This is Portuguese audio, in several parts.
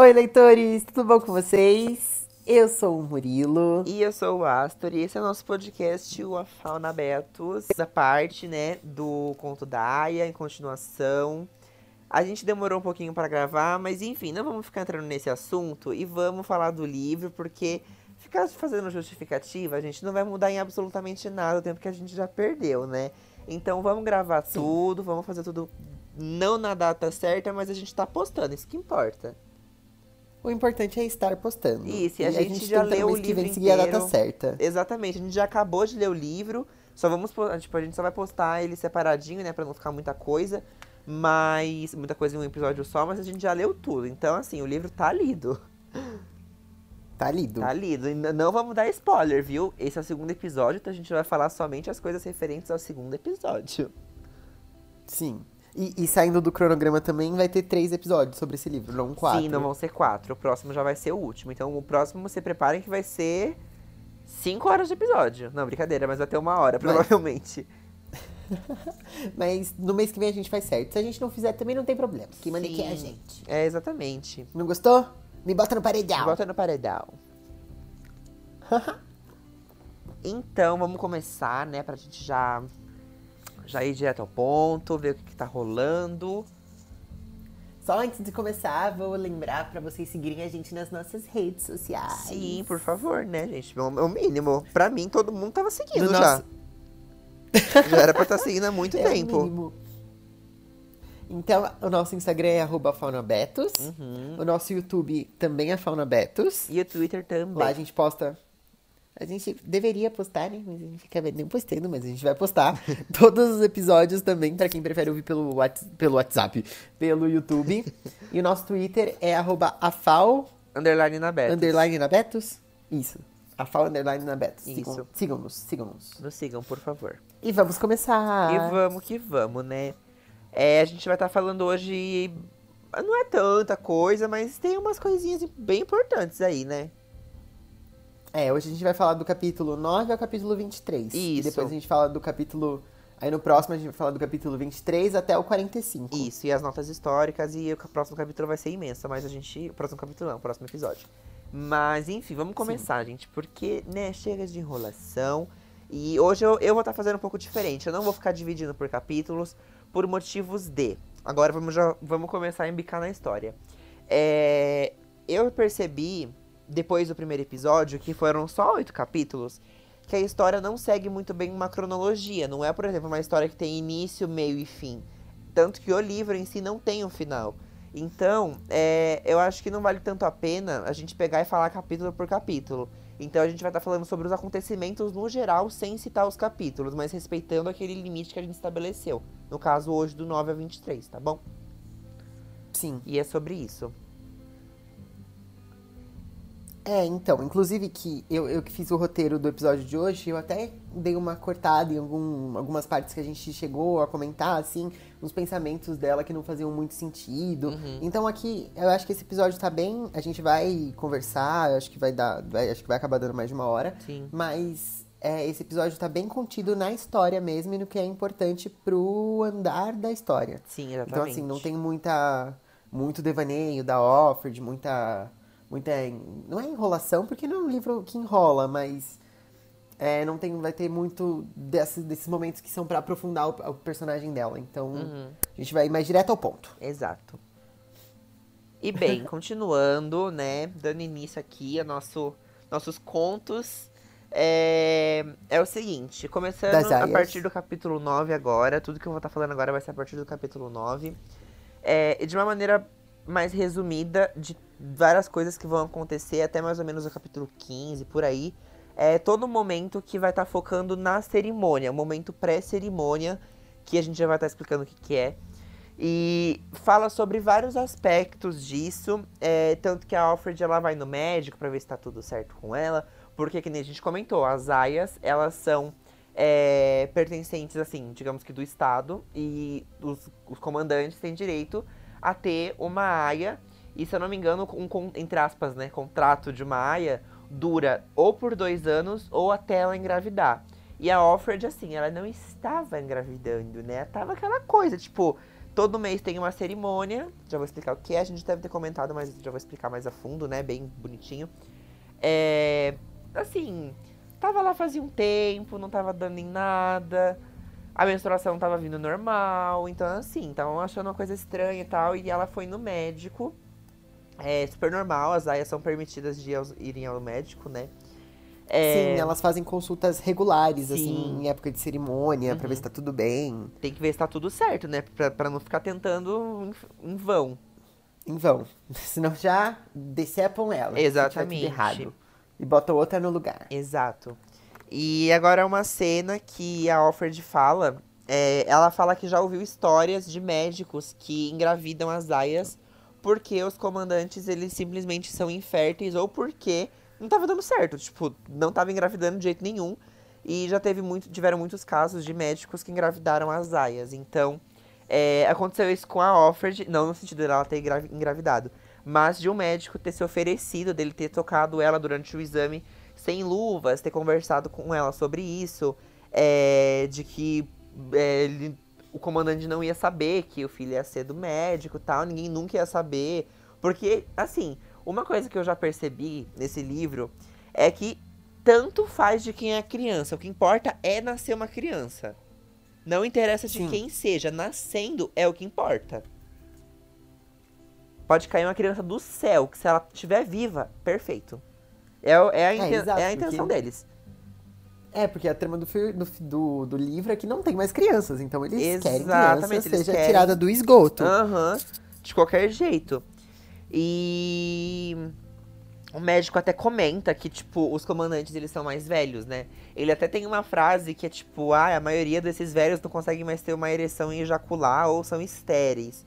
Oi, leitores, tudo bom com vocês? Eu sou o Murilo. E eu sou o Astor, e esse é o nosso podcast, o A Fauna Betos. Essa parte, né, do conto da Aya, em continuação. A gente demorou um pouquinho para gravar, mas enfim, não vamos ficar entrando nesse assunto e vamos falar do livro, porque ficar fazendo justificativa, a gente não vai mudar em absolutamente nada o tempo que a gente já perdeu, né? Então vamos gravar Sim. tudo, vamos fazer tudo não na data certa, mas a gente tá postando, isso que importa. O importante é estar postando. Isso, e a, e gente, a gente, já leu o livro que vem inteiro. a data certa. Exatamente, a gente já acabou de ler o livro, só vamos, tipo, a gente só vai postar ele separadinho, né, para não ficar muita coisa, mas muita coisa em um episódio só, mas a gente já leu tudo. Então, assim, o livro tá lido. Tá lido. Tá lido. E não vamos dar spoiler, viu? Esse é o segundo episódio, então a gente vai falar somente as coisas referentes ao segundo episódio. Sim. E, e, saindo do cronograma também vai ter três episódios sobre esse livro, não quatro. Sim, não vão ser quatro. O próximo já vai ser o último. Então o próximo se preparem que vai ser cinco horas de episódio. Não, brincadeira, mas vai ter uma hora, provavelmente. mas no mês que vem a gente faz certo. Se a gente não fizer, também não tem problema. Quem manda aqui é a gente. É, exatamente. Não gostou? Me bota no paredão. Me bota no paredão. então, vamos começar, né? Pra gente já já ir direto ao ponto, ver o que, que tá rolando. Só antes de começar, vou lembrar para vocês seguirem a gente nas nossas redes sociais. Sim, por favor, né, gente? É o mínimo. Pra mim, todo mundo tava seguindo no já. Nosso... já era pra estar tá seguindo há muito é tempo. O mínimo. Então, o nosso Instagram é faunabetos. Uhum. O nosso YouTube também é faunabetos. E o Twitter também. Lá a gente posta a gente deveria postar, né? Mas a gente fica nem postando, mas a gente vai postar todos os episódios também, para quem prefere ouvir pelo, pelo WhatsApp, pelo YouTube. e o nosso Twitter é afal... Underline na Betos. Underline na Betos? Isso. Afal Underline na Betos. Isso. Sigam-nos, sigam-nos. Nos sigam, por favor. E vamos começar. E vamos que vamos, né? É, a gente vai estar tá falando hoje... Não é tanta coisa, mas tem umas coisinhas bem importantes aí, né? É, hoje a gente vai falar do capítulo 9 ao capítulo 23. Isso. E depois a gente fala do capítulo. Aí no próximo a gente vai falar do capítulo 23 até o 45. Isso, e as notas históricas, e o próximo capítulo vai ser imenso, mas a gente. O próximo capítulo não, o próximo episódio. Mas, enfim, vamos começar, Sim. gente, porque, né, chega de enrolação. E hoje eu, eu vou estar tá fazendo um pouco diferente. Eu não vou ficar dividindo por capítulos, por motivos de. Agora vamos, já, vamos começar a embicar na história. É, eu percebi depois do primeiro episódio, que foram só oito capítulos, que a história não segue muito bem uma cronologia. Não é, por exemplo, uma história que tem início, meio e fim. Tanto que o livro em si não tem um final. Então, é, eu acho que não vale tanto a pena a gente pegar e falar capítulo por capítulo. Então a gente vai estar tá falando sobre os acontecimentos no geral, sem citar os capítulos, mas respeitando aquele limite que a gente estabeleceu. No caso, hoje, do 9 a 23, tá bom? Sim. E é sobre isso. É, então, inclusive que eu, eu que fiz o roteiro do episódio de hoje, eu até dei uma cortada em algum, algumas partes que a gente chegou a comentar, assim, uns pensamentos dela que não faziam muito sentido. Uhum. Então aqui, eu acho que esse episódio tá bem. A gente vai conversar, acho que vai dar. Vai, acho que vai acabar dando mais de uma hora. Sim. Mas é, esse episódio tá bem contido na história mesmo e no que é importante pro andar da história. Sim, exatamente. Então, assim, não tem muita. Muito devaneio da Offred, muita muita. Não é enrolação, porque não é um livro que enrola, mas. É, não tem, vai ter muito desses, desses momentos que são para aprofundar o, o, personagem dela. Então, uhum. a gente vai mais direto ao ponto. Exato. E bem, continuando, né? Dando início aqui a nosso, nossos contos. É, é o seguinte, começando a partir do capítulo 9 agora, tudo que eu vou estar tá falando agora vai ser a partir do capítulo 9. É, de uma maneira mais resumida de várias coisas que vão acontecer até mais ou menos o capítulo 15, por aí. É todo momento que vai estar tá focando na cerimônia, o momento pré-cerimônia, que a gente já vai estar tá explicando o que, que é. E fala sobre vários aspectos disso, é, tanto que a Alfred ela vai no médico para ver se está tudo certo com ela, porque que nem a gente comentou, as aias, elas são é, pertencentes, assim, digamos que do Estado, e os, os comandantes têm direito a ter uma aia. E se eu não me engano, um, entre aspas, né, contrato de uma aia dura ou por dois anos ou até ela engravidar. E a Offred, assim, ela não estava engravidando, né? Tava aquela coisa, tipo, Todo mês tem uma cerimônia. Já vou explicar o que é. A gente deve ter comentado, mas já vou explicar mais a fundo, né? Bem bonitinho. É. Assim. Tava lá fazia um tempo, não tava dando em nada. A menstruação tava vindo normal. Então, assim, estavam achando uma coisa estranha e tal. E ela foi no médico. É super normal, as aias são permitidas de irem ao médico, né? É... Sim, elas fazem consultas regulares, Sim. assim, em época de cerimônia, uhum. pra ver se tá tudo bem. Tem que ver se tá tudo certo, né? Pra, pra não ficar tentando em, em vão. Em vão. Senão já decepam ela. Exatamente. errado. E botam outra no lugar. Exato. E agora é uma cena que a Alfred fala. É, ela fala que já ouviu histórias de médicos que engravidam as aias porque os comandantes eles simplesmente são inférteis ou porque não tava dando certo. Tipo, não tava engravidando de jeito nenhum. E já teve muito, tiveram muitos casos de médicos que engravidaram as aias. Então, é, aconteceu isso com a Offred, não no sentido dela ter engravidado, mas de um médico ter se oferecido, dele ter tocado ela durante o exame sem luvas, ter conversado com ela sobre isso, é, de que é, ele, o comandante não ia saber que o filho ia ser do médico tal, ninguém nunca ia saber. Porque, assim, uma coisa que eu já percebi nesse livro é que tanto faz de quem é criança. O que importa é nascer uma criança. Não interessa de Sim. quem seja, nascendo é o que importa. Pode cair uma criança do céu, que se ela estiver viva, perfeito. É, é, a, é, exato, é a intenção porque... deles. É, porque a trama do, do, do, livro é que não tem mais crianças, então eles Exatamente, querem que a criança seja querem... tirada do esgoto. Aham, uhum, de qualquer jeito. E o médico até comenta que, tipo, os comandantes, eles são mais velhos, né? Ele até tem uma frase que é, tipo, ah, a maioria desses velhos não conseguem mais ter uma ereção e ejacular ou são estéreis.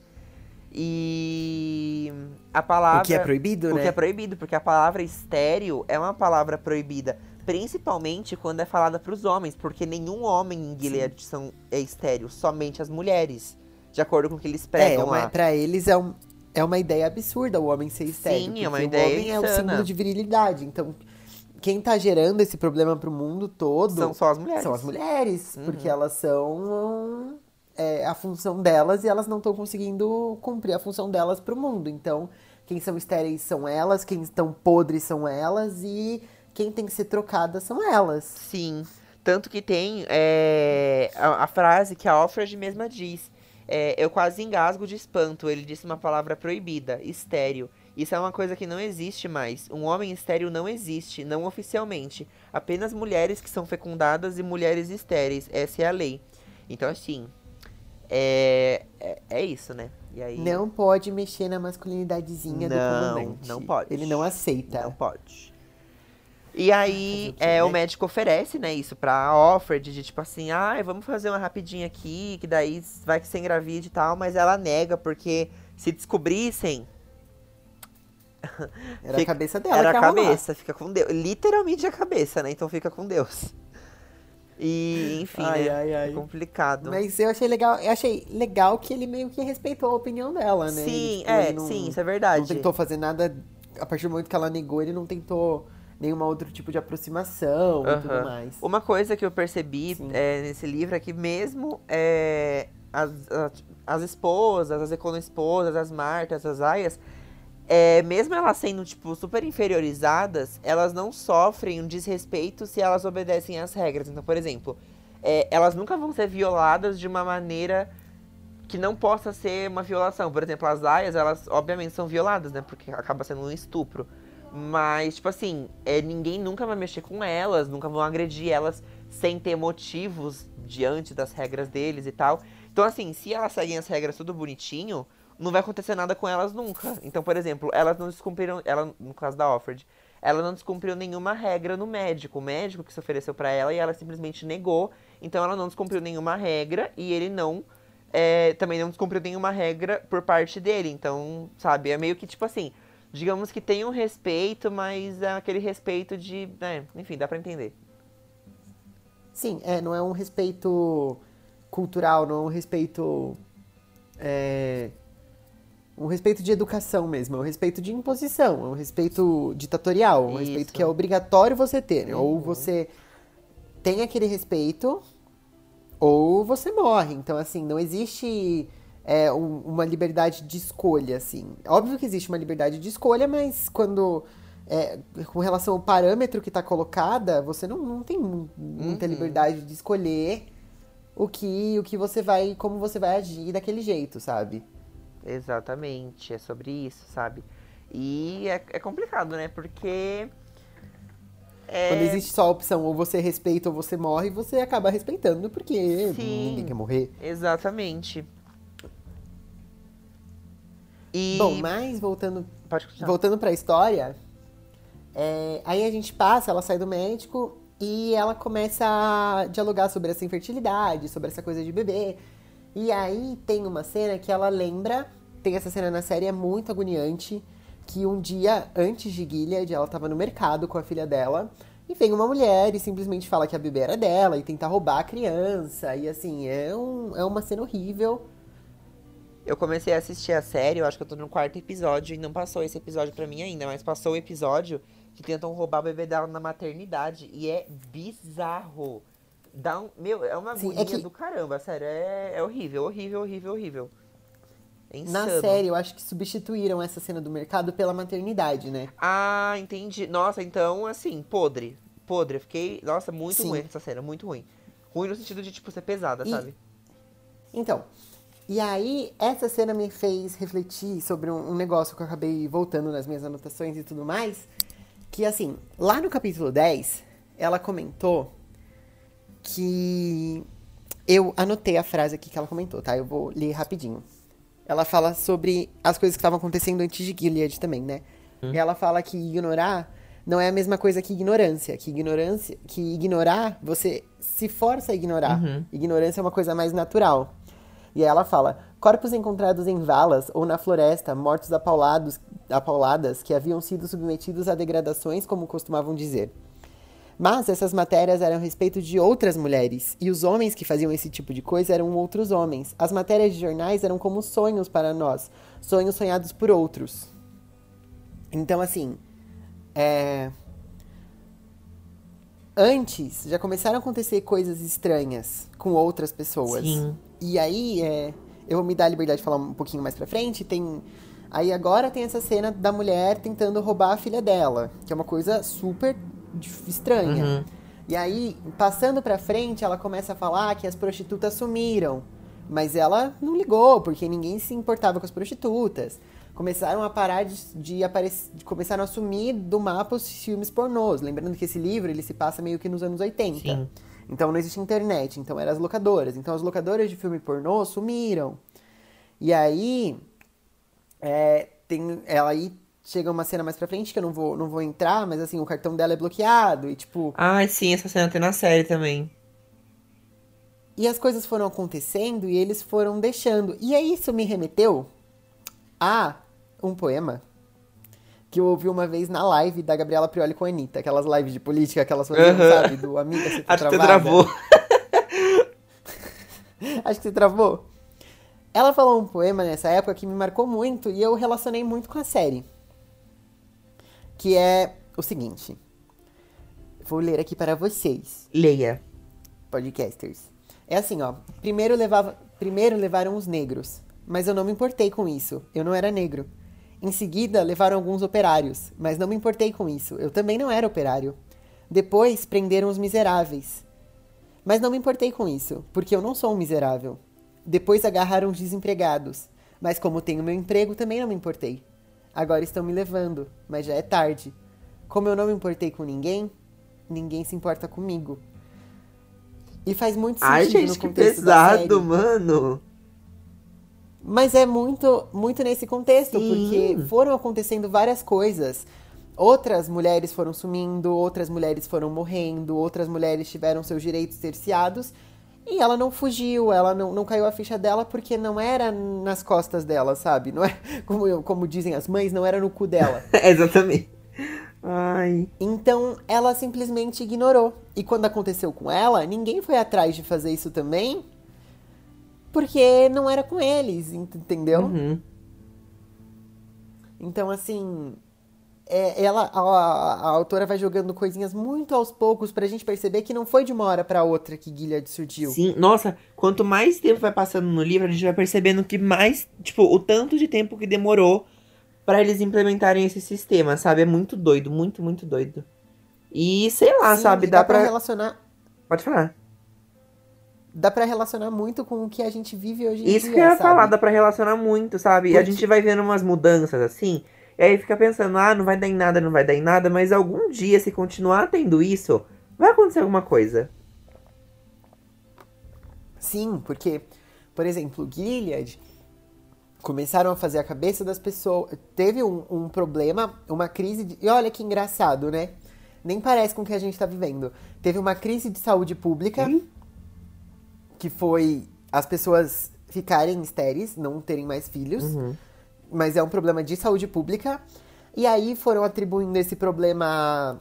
E a palavra... O que é proibido, o né? O que é proibido, porque a palavra estéreo é uma palavra proibida. Principalmente quando é falada para os homens, porque nenhum homem em Gilead são, é estéreo, somente as mulheres. De acordo com o que eles pregam é, lá. Pra eles é um, é uma ideia absurda o homem ser estéril. Sim, é uma ideia O homem insana. é o símbolo de virilidade. Então, quem tá gerando esse problema pro mundo todo... São só as mulheres. São as mulheres. Uhum. Porque elas são... É, a função delas e elas não estão conseguindo cumprir a função delas pro mundo. Então, quem são estéreis são elas, quem estão podres são elas e quem tem que ser trocada são elas. Sim. Tanto que tem é, a, a, frase que a Alfred mesma diz. É, eu quase engasgo de espanto. Ele disse uma palavra proibida, estéreo. Isso é uma coisa que não existe mais. Um homem estéreo não existe, não oficialmente. Apenas mulheres que são fecundadas e mulheres estéreis. Essa é a lei. Então, assim, é, é, é isso, né? E aí... Não pode mexer na masculinidadezinha não, do comandante. Não pode. Ele não aceita. Não pode. E aí, é, o médico oferece, né, isso pra Offred, de tipo assim, ah, vamos fazer uma rapidinha aqui, que daí vai que você engravide e tal, mas ela nega, porque se descobrissem. Era fica, a cabeça dela. Era a cabeça, rolar. fica com Deus. Literalmente a cabeça, né? Então fica com Deus. E, enfim, ai, né? Ai, ai. É complicado. Mas eu achei legal, eu achei legal que ele meio que respeitou a opinião dela, né? Sim, ele, tipo, é, não, sim, isso é verdade. Não tentou fazer nada. A partir do momento que ela negou, ele não tentou nenhum outro tipo de aproximação uhum. e tudo mais. Uma coisa que eu percebi é, nesse livro é que mesmo é, as, as, as, esposas, as econo-esposas, as martas, as aias, é, mesmo elas sendo, tipo, super inferiorizadas, elas não sofrem um desrespeito se elas obedecem às regras. Então, por exemplo, é, elas nunca vão ser violadas de uma maneira que não possa ser uma violação. Por exemplo, as aias, elas obviamente são violadas, né? Porque acaba sendo um estupro. Mas, tipo assim, é, ninguém nunca vai mexer com elas, nunca vão agredir elas sem ter motivos diante das regras deles e tal. Então, assim, se elas seguem as regras tudo bonitinho, não vai acontecer nada com elas nunca. Então, por exemplo, elas não descumpriram, ela, no caso da Offred, ela não descumpriu nenhuma regra no médico. O médico que se ofereceu para ela e ela simplesmente negou. Então, ela não descumpriu nenhuma regra e ele não. É, também não descumpriu nenhuma regra por parte dele. Então, sabe, é meio que tipo assim digamos que tem um respeito, mas é aquele respeito de. Né, enfim, dá pra entender. Sim, é, não é um respeito cultural, não é um respeito. É, um respeito de educação mesmo, é um respeito de imposição, é um respeito ditatorial, um Isso. respeito que é obrigatório você ter. Né? Uhum. Ou você tem aquele respeito, ou você morre. Então, assim, não existe é, um, uma liberdade de escolha, assim. Óbvio que existe uma liberdade de escolha, mas quando é, com relação ao parâmetro que está colocada, você não, não tem muita uhum. liberdade de escolher o que, o que você vai, como você vai agir daquele jeito, sabe? Exatamente, é sobre isso, sabe? E é, é complicado, né? Porque. É... Quando existe só a opção ou você respeita ou você morre, você acaba respeitando, porque Sim, ninguém quer morrer. Exatamente. E... Bom, mas voltando, voltando para a história, é, aí a gente passa, ela sai do médico e ela começa a dialogar sobre essa infertilidade, sobre essa coisa de bebê. E aí tem uma cena que ela lembra, tem essa cena na série, é muito agoniante, que um dia antes de Gilead, ela estava no mercado com a filha dela, e vem uma mulher e simplesmente fala que a bebê era dela e tenta roubar a criança. E assim, é, um, é uma cena horrível. Eu comecei a assistir a série, eu acho que eu tô no quarto episódio e não passou esse episódio para mim ainda, mas passou o episódio que tentam roubar o bebê dela na maternidade. E é bizarro. Dá um, meu, é uma Sim, agonia é que... do caramba, sério. É, é horrível, horrível, horrível, horrível. É na série, eu acho que substituíram essa cena do mercado pela maternidade, né? Ah, entendi. Nossa, então, assim, podre. Podre. Eu fiquei. Nossa, muito Sim. ruim essa cena, muito ruim. Ruim no sentido de, tipo, ser pesada, e... sabe? Então, e aí, essa cena me fez refletir sobre um, um, negócio que eu acabei voltando nas minhas anotações e tudo mais. Que, assim, lá no capítulo 10, ela comentou que. Eu anotei a frase aqui que ela comentou, tá? Eu vou ler rapidinho. Ela fala sobre as coisas que estavam acontecendo antes de Gilead também, né? Hum. E ela fala que ignorar não é a mesma coisa que ignorância. Que ignorância, que ignorar, você se força a ignorar. Uhum. Ignorância é uma coisa mais natural. E aí ela fala: corpos encontrados em valas ou na floresta, mortos apaulados, apauladas, que haviam sido submetidos a degradações, como costumavam dizer. Mas essas matérias eram a respeito de outras mulheres, e os homens que faziam esse tipo de coisa eram outros homens. As matérias de jornais eram como sonhos para nós, sonhos sonhados por outros. Então, assim, é... antes já começaram a acontecer coisas estranhas com outras pessoas. Sim. E aí, é... eu vou me dar a liberdade de falar um pouquinho mais pra frente. Tem Aí agora tem essa cena da mulher tentando roubar a filha dela, que é uma coisa super estranha. Uhum. E aí, passando pra frente, ela começa a falar que as prostitutas sumiram. Mas ela não ligou, porque ninguém se importava com as prostitutas. Começaram a parar de, de aparecer. Começaram a sumir do mapa os filmes pornôs. Lembrando que esse livro ele se passa meio que nos anos 80. Sim. Então não existe internet, então eram as locadoras. Então as locadoras de filme pornô sumiram. E aí. É, tem, ela aí chega uma cena mais pra frente que eu não vou, não vou entrar, mas assim, o cartão dela é bloqueado e tipo. Ah, sim, essa cena tem na série também. E as coisas foram acontecendo e eles foram deixando. E aí isso me remeteu a um poema que eu ouvi uma vez na live da Gabriela Prioli com a Anitta. Aquelas lives de política que elas faziam, uhum. sabe? Do Amiga, você tá Acho que você travou. Acho que você travou. Ela falou um poema nessa época que me marcou muito e eu relacionei muito com a série que é o seguinte. Vou ler aqui para vocês. Leia. Podcasters. É assim, ó. Primeiro, levava, primeiro levaram os negros, mas eu não me importei com isso. Eu não era negro. Em seguida, levaram alguns operários, mas não me importei com isso. Eu também não era operário. Depois, prenderam os miseráveis. Mas não me importei com isso, porque eu não sou um miserável. Depois agarraram os desempregados, mas como tenho meu emprego, também não me importei. Agora estão me levando, mas já é tarde. Como eu não me importei com ninguém, ninguém se importa comigo. E faz muito sentido Ai, gente, no contexto que pesado, mano. Mas é muito, muito nesse contexto, Sim. porque foram acontecendo várias coisas. Outras mulheres foram sumindo, outras mulheres foram morrendo, outras mulheres tiveram seus direitos cerceados. E ela não fugiu, ela não, não caiu a ficha dela porque não era nas costas dela, sabe? Não é como, como dizem as mães, não era no cu dela. Exatamente. Ai. Então ela simplesmente ignorou. E quando aconteceu com ela, ninguém foi atrás de fazer isso também, porque não era com eles, entendeu? Uhum. Então, assim, é, ela, a, a, autora vai jogando coisinhas muito aos poucos pra gente perceber que não foi de uma hora para outra que Gilead surgiu. Sim, nossa, quanto mais tempo vai passando no livro, a gente vai percebendo que mais, tipo, o tanto de tempo que demorou para eles implementarem esse sistema, sabe? É muito doido, muito, muito doido. E sei lá, Sim, sabe? Dá, dá pra... pra relacionar. Pode falar dá para relacionar muito com o que a gente vive hoje em Isso dia. Isso que eu ia sabe? falar, dá pra relacionar muito, sabe? Porque... A gente vai vendo umas mudanças assim. E aí fica pensando, ah, não vai dar em nada, não vai dar em nada, mas algum dia, se continuar tendo isso, vai acontecer alguma coisa. Sim, porque, por exemplo, Gilead começaram a fazer a cabeça das pessoas. Teve um, um problema, uma crise. De... E olha que engraçado, né? Nem parece com o que a gente tá vivendo. Teve uma crise de saúde pública. Hum? que foi as pessoas ficarem estéreis, não terem mais filhos. Uhum. Mas é um problema de saúde pública. E aí foram atribuindo esse problema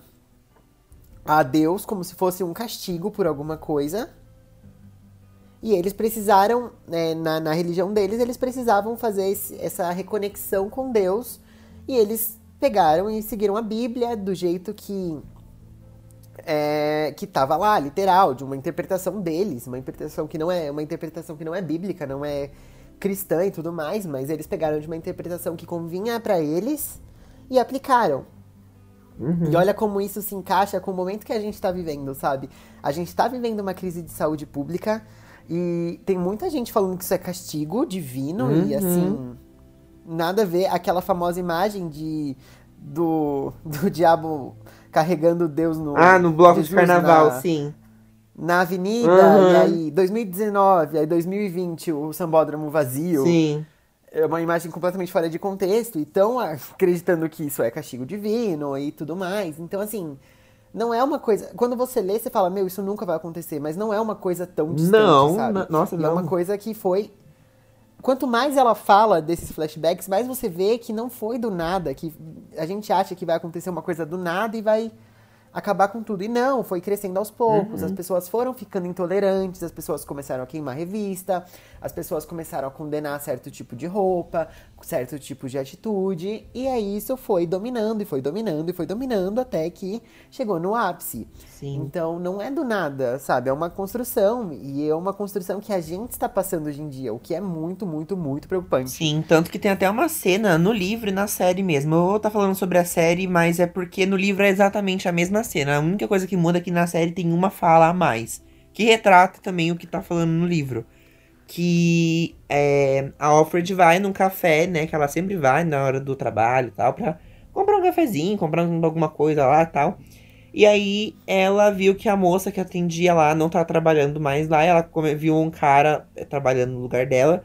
a Deus como se fosse um castigo por alguma coisa. E eles precisaram, né, na, na religião deles, eles precisavam fazer esse, essa reconexão com Deus. E eles pegaram e seguiram a Bíblia do jeito que é, que estava lá, literal, de uma interpretação deles, uma interpretação que não é uma interpretação que não é bíblica, não é cristã e tudo mais, mas eles pegaram de uma interpretação que convinha para eles e aplicaram. Uhum. E olha como isso se encaixa com o momento que a gente está vivendo, sabe? A gente está vivendo uma crise de saúde pública e tem muita gente falando que isso é castigo divino uhum. e assim nada a ver aquela famosa imagem de do, do diabo carregando Deus no. Ah, no bloco Jesus de carnaval, na, sim. Na avenida, uhum. e aí 2019, aí 2020, o sambódromo vazio. Sim. É uma imagem completamente fora de contexto. E estão acreditando que isso é castigo divino e tudo mais. Então, assim, não é uma coisa. Quando você lê, você fala, meu, isso nunca vai acontecer. Mas não é uma coisa tão distante, não, sabe? Nossa, e não. É uma coisa que foi quanto mais ela fala desses flashbacks, mais você vê que não foi do nada, que a gente acha que vai acontecer uma coisa do nada e vai acabar com tudo. E não, foi crescendo aos poucos. Uhum. As pessoas foram ficando intolerantes, as pessoas começaram a queimar revista, as pessoas começaram a condenar certo tipo de roupa, certo tipo de atitude. E aí isso foi dominando e foi dominando e foi dominando até que chegou no ápice. Sim. Então não é do nada, sabe? É uma construção. E é uma construção que a gente está passando hoje em dia, o que é muito, muito, muito preocupante. Sim, tanto que tem até uma cena no livro e na série mesmo. Eu vou estar tá falando sobre a série, mas é porque no livro é exatamente a mesma cena. A única coisa que muda é que na série tem uma fala a mais. Que retrata também o que tá falando no livro. Que é, a Alfred vai num café, né? Que ela sempre vai na hora do trabalho e tal, pra comprar um cafezinho, comprar alguma coisa lá e tal. E aí ela viu que a moça que atendia lá não tava trabalhando mais lá. Ela viu um cara é, trabalhando no lugar dela.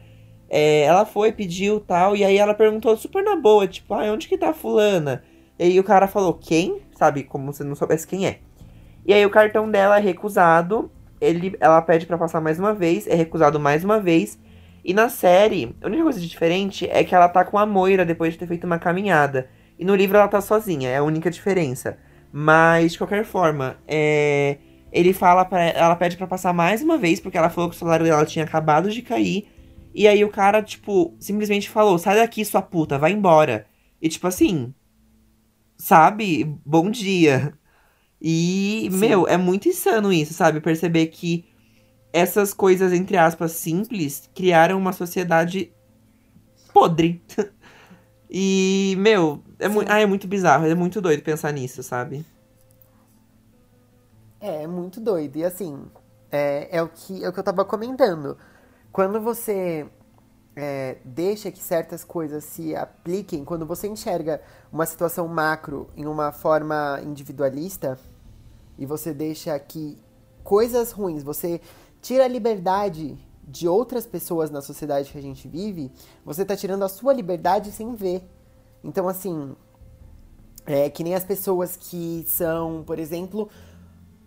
É, ela foi, pediu tal. E aí ela perguntou super na boa, tipo, ah, onde que tá a fulana? E aí o cara falou, quem? Sabe, como se não soubesse quem é. E aí o cartão dela é recusado. Ele, ela pede para passar mais uma vez, é recusado mais uma vez. E na série, a única coisa diferente é que ela tá com a Moira depois de ter feito uma caminhada. E no livro ela tá sozinha, é a única diferença. Mas, de qualquer forma, é... ele fala para ela pede para passar mais uma vez, porque ela falou que o salário dela tinha acabado de cair. E aí o cara, tipo, simplesmente falou: sai daqui, sua puta, vai embora. E tipo assim, sabe? Bom dia. E, Sim. meu, é muito insano isso, sabe? Perceber que essas coisas, entre aspas, simples, criaram uma sociedade podre. e, meu, é, mu ah, é muito bizarro, é muito doido pensar nisso, sabe? É, é muito doido. E assim, é, é, o, que, é o que eu tava comentando. Quando você é, deixa que certas coisas se apliquem, quando você enxerga uma situação macro em uma forma individualista e você deixa que coisas ruins, você tira a liberdade de outras pessoas na sociedade que a gente vive, você está tirando a sua liberdade sem ver. Então, assim, é que nem as pessoas que são, por exemplo,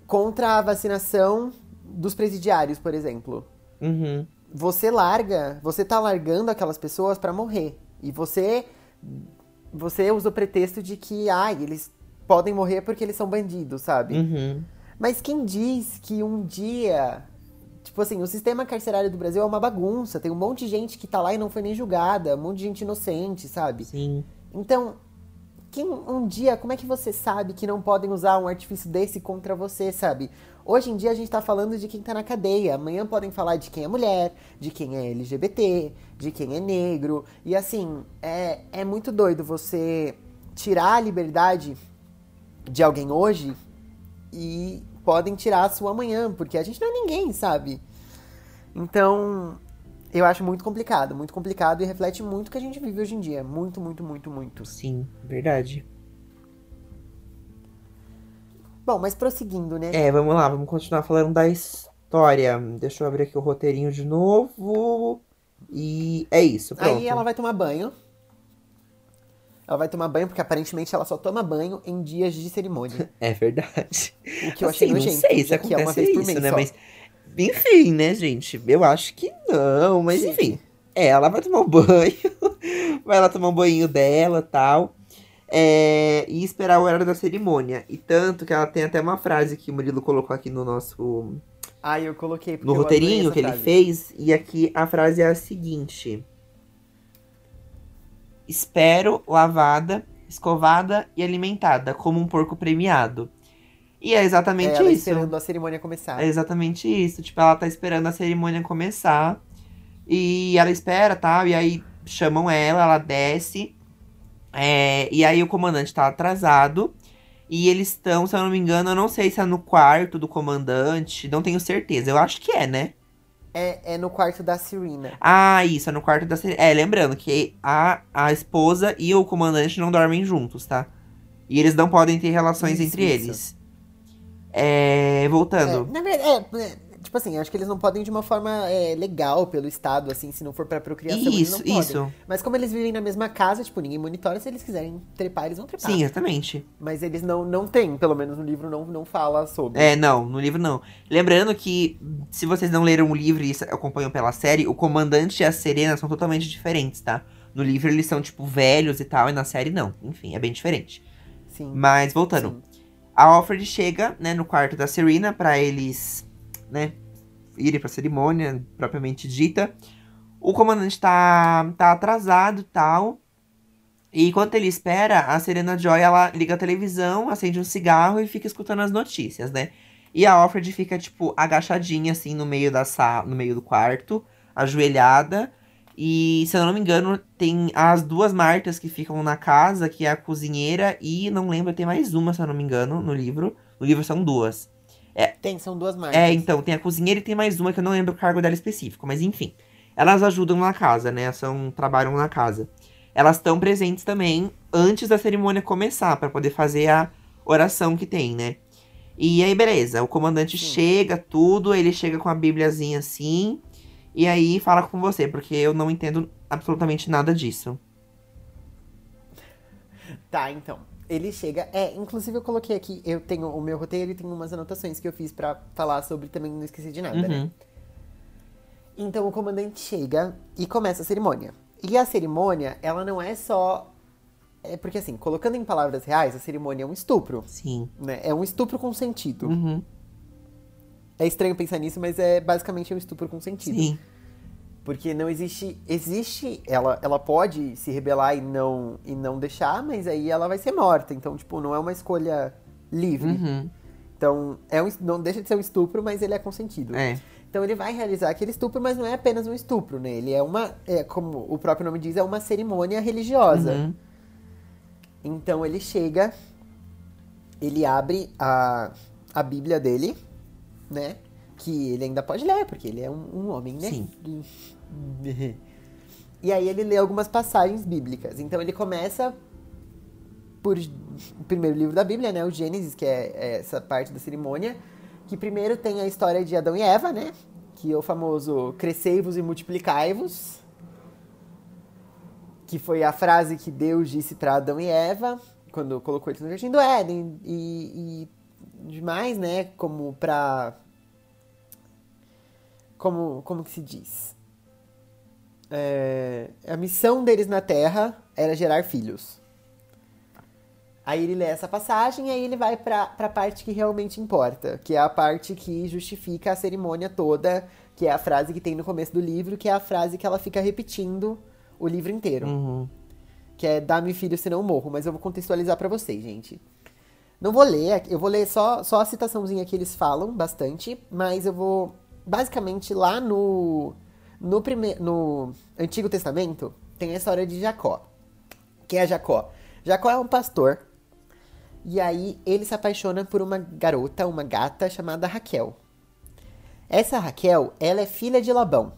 contra a vacinação dos presidiários, por exemplo. Uhum você larga, você tá largando aquelas pessoas para morrer. E você você usa o pretexto de que, ai, ah, eles podem morrer porque eles são bandidos, sabe? Uhum. Mas quem diz que um dia. Tipo assim, o sistema carcerário do Brasil é uma bagunça. Tem um monte de gente que tá lá e não foi nem julgada, um monte de gente inocente, sabe? Sim. Então, quem um dia, como é que você sabe que não podem usar um artifício desse contra você, sabe? Hoje em dia a gente tá falando de quem tá na cadeia. Amanhã podem falar de quem é mulher, de quem é LGBT, de quem é negro. E assim, é, é muito doido você tirar a liberdade de alguém hoje e podem tirar a sua amanhã, porque a gente não é ninguém, sabe? Então, eu acho muito complicado, muito complicado e reflete muito o que a gente vive hoje em dia. Muito, muito, muito, muito. Sim, verdade. Bom, mas prosseguindo, né? É, vamos lá, vamos continuar falando da história. Deixa eu abrir aqui o roteirinho de novo. E é isso, pronto. Aí ela vai tomar banho. Ela vai tomar banho porque aparentemente ela só toma banho em dias de cerimônia. É verdade. O que eu achei assim, nojento. Não sei se acontece é uma vez por isso, né? Só. Mas enfim, né, gente? Eu acho que não, mas Sim. enfim. É, ela vai tomar um banho, vai lá tomar um banho dela tal. É, e esperar o horário da cerimônia. E tanto que ela tem até uma frase que o Murilo colocou aqui no nosso. Ah, eu coloquei. No roteirinho que ele fez. E aqui a frase é a seguinte: Espero lavada, escovada e alimentada, como um porco premiado. E é exatamente é, ela isso. esperando a cerimônia começar. É exatamente isso. Tipo, ela tá esperando a cerimônia começar. E ela espera, tal. Tá? E aí chamam ela, ela desce. É, e aí o comandante tá atrasado. E eles estão, se eu não me engano, eu não sei se é no quarto do comandante. Não tenho certeza. Eu acho que é, né? É, é no quarto da Serena. Ah, isso, é no quarto da Serena. É, lembrando que a, a esposa e o comandante não dormem juntos, tá? E eles não podem ter relações isso, entre isso. eles. É, voltando. É, na verdade, é, é, tipo assim, acho que eles não podem de uma forma é, legal pelo Estado, assim, se não for pra procriação, isso, eles não podem. Isso. Mas como eles vivem na mesma casa, tipo, ninguém monitora, se eles quiserem trepar, eles vão trepar. Sim, exatamente. Mas eles não, não têm, pelo menos no livro não, não fala sobre. É, não, no livro não. Lembrando que, se vocês não leram o livro e acompanham pela série, o comandante e a Serena são totalmente diferentes, tá? No livro eles são, tipo, velhos e tal, e na série não. Enfim, é bem diferente. Sim. Mas, voltando. Sim. A Alfred chega, né, no quarto da Serena para eles, né, irem pra cerimônia propriamente dita. O comandante tá, tá atrasado tal. E enquanto ele espera, a Serena Joy, ela liga a televisão, acende um cigarro e fica escutando as notícias, né? E a Alfred fica, tipo, agachadinha, assim, no meio da sala, no meio do quarto, ajoelhada. E, se eu não me engano, tem as duas Martas que ficam na casa, que é a cozinheira e não lembro, tem mais uma, se eu não me engano, no livro. No livro são duas. É, tem, são duas Martas. É, então, tem a cozinheira e tem mais uma que eu não lembro o cargo dela específico, mas enfim. Elas ajudam na casa, né? São, trabalham na casa. Elas estão presentes também antes da cerimônia começar, para poder fazer a oração que tem, né? E aí, beleza, o comandante Sim. chega, tudo, ele chega com a bíbliazinha assim, e aí fala com você, porque eu não entendo absolutamente nada disso. Tá, então. Ele chega. É, inclusive eu coloquei aqui, eu tenho o meu roteiro e tem umas anotações que eu fiz para falar sobre também não esqueci de nada, né? uhum. né? Então o comandante chega e começa a cerimônia. E a cerimônia, ela não é só. É porque assim, colocando em palavras reais, a cerimônia é um estupro. Sim. Né? É um estupro com sentido. Uhum. É estranho pensar nisso, mas é basicamente um estupro com sentido. Sim. Porque não existe. Existe. Ela, ela pode se rebelar e não, e não deixar, mas aí ela vai ser morta. Então, tipo, não é uma escolha livre. Uhum. Então, é um, não deixa de ser um estupro, mas ele é consentido. É. Então ele vai realizar aquele estupro, mas não é apenas um estupro, né? Ele é uma. É, como o próprio nome diz, é uma cerimônia religiosa. Uhum. Então ele chega, ele abre a, a Bíblia dele né? Que ele ainda pode ler, porque ele é um, um homem, né? Sim. E aí ele lê algumas passagens bíblicas. Então ele começa por o primeiro livro da Bíblia, né? O Gênesis, que é, é essa parte da cerimônia. Que primeiro tem a história de Adão e Eva, né? Que é o famoso crescei-vos e multiplicai-vos. Que foi a frase que Deus disse para Adão e Eva quando colocou eles no jardim do Éden. E, e demais, né? Como pra como, como que se diz? É, a missão deles na Terra era gerar filhos. Aí ele lê essa passagem e aí ele vai para a parte que realmente importa, que é a parte que justifica a cerimônia toda, que é a frase que tem no começo do livro, que é a frase que ela fica repetindo o livro inteiro. Uhum. que é Dá-me filho senão morro, mas eu vou contextualizar para vocês, gente. Não vou ler, eu vou ler só, só a citaçãozinha que eles falam bastante, mas eu vou basicamente lá no no no Antigo Testamento tem a história de Jacó. Quem é Jacó? Jacó é um pastor. E aí ele se apaixona por uma garota, uma gata chamada Raquel. Essa Raquel, ela é filha de Labão.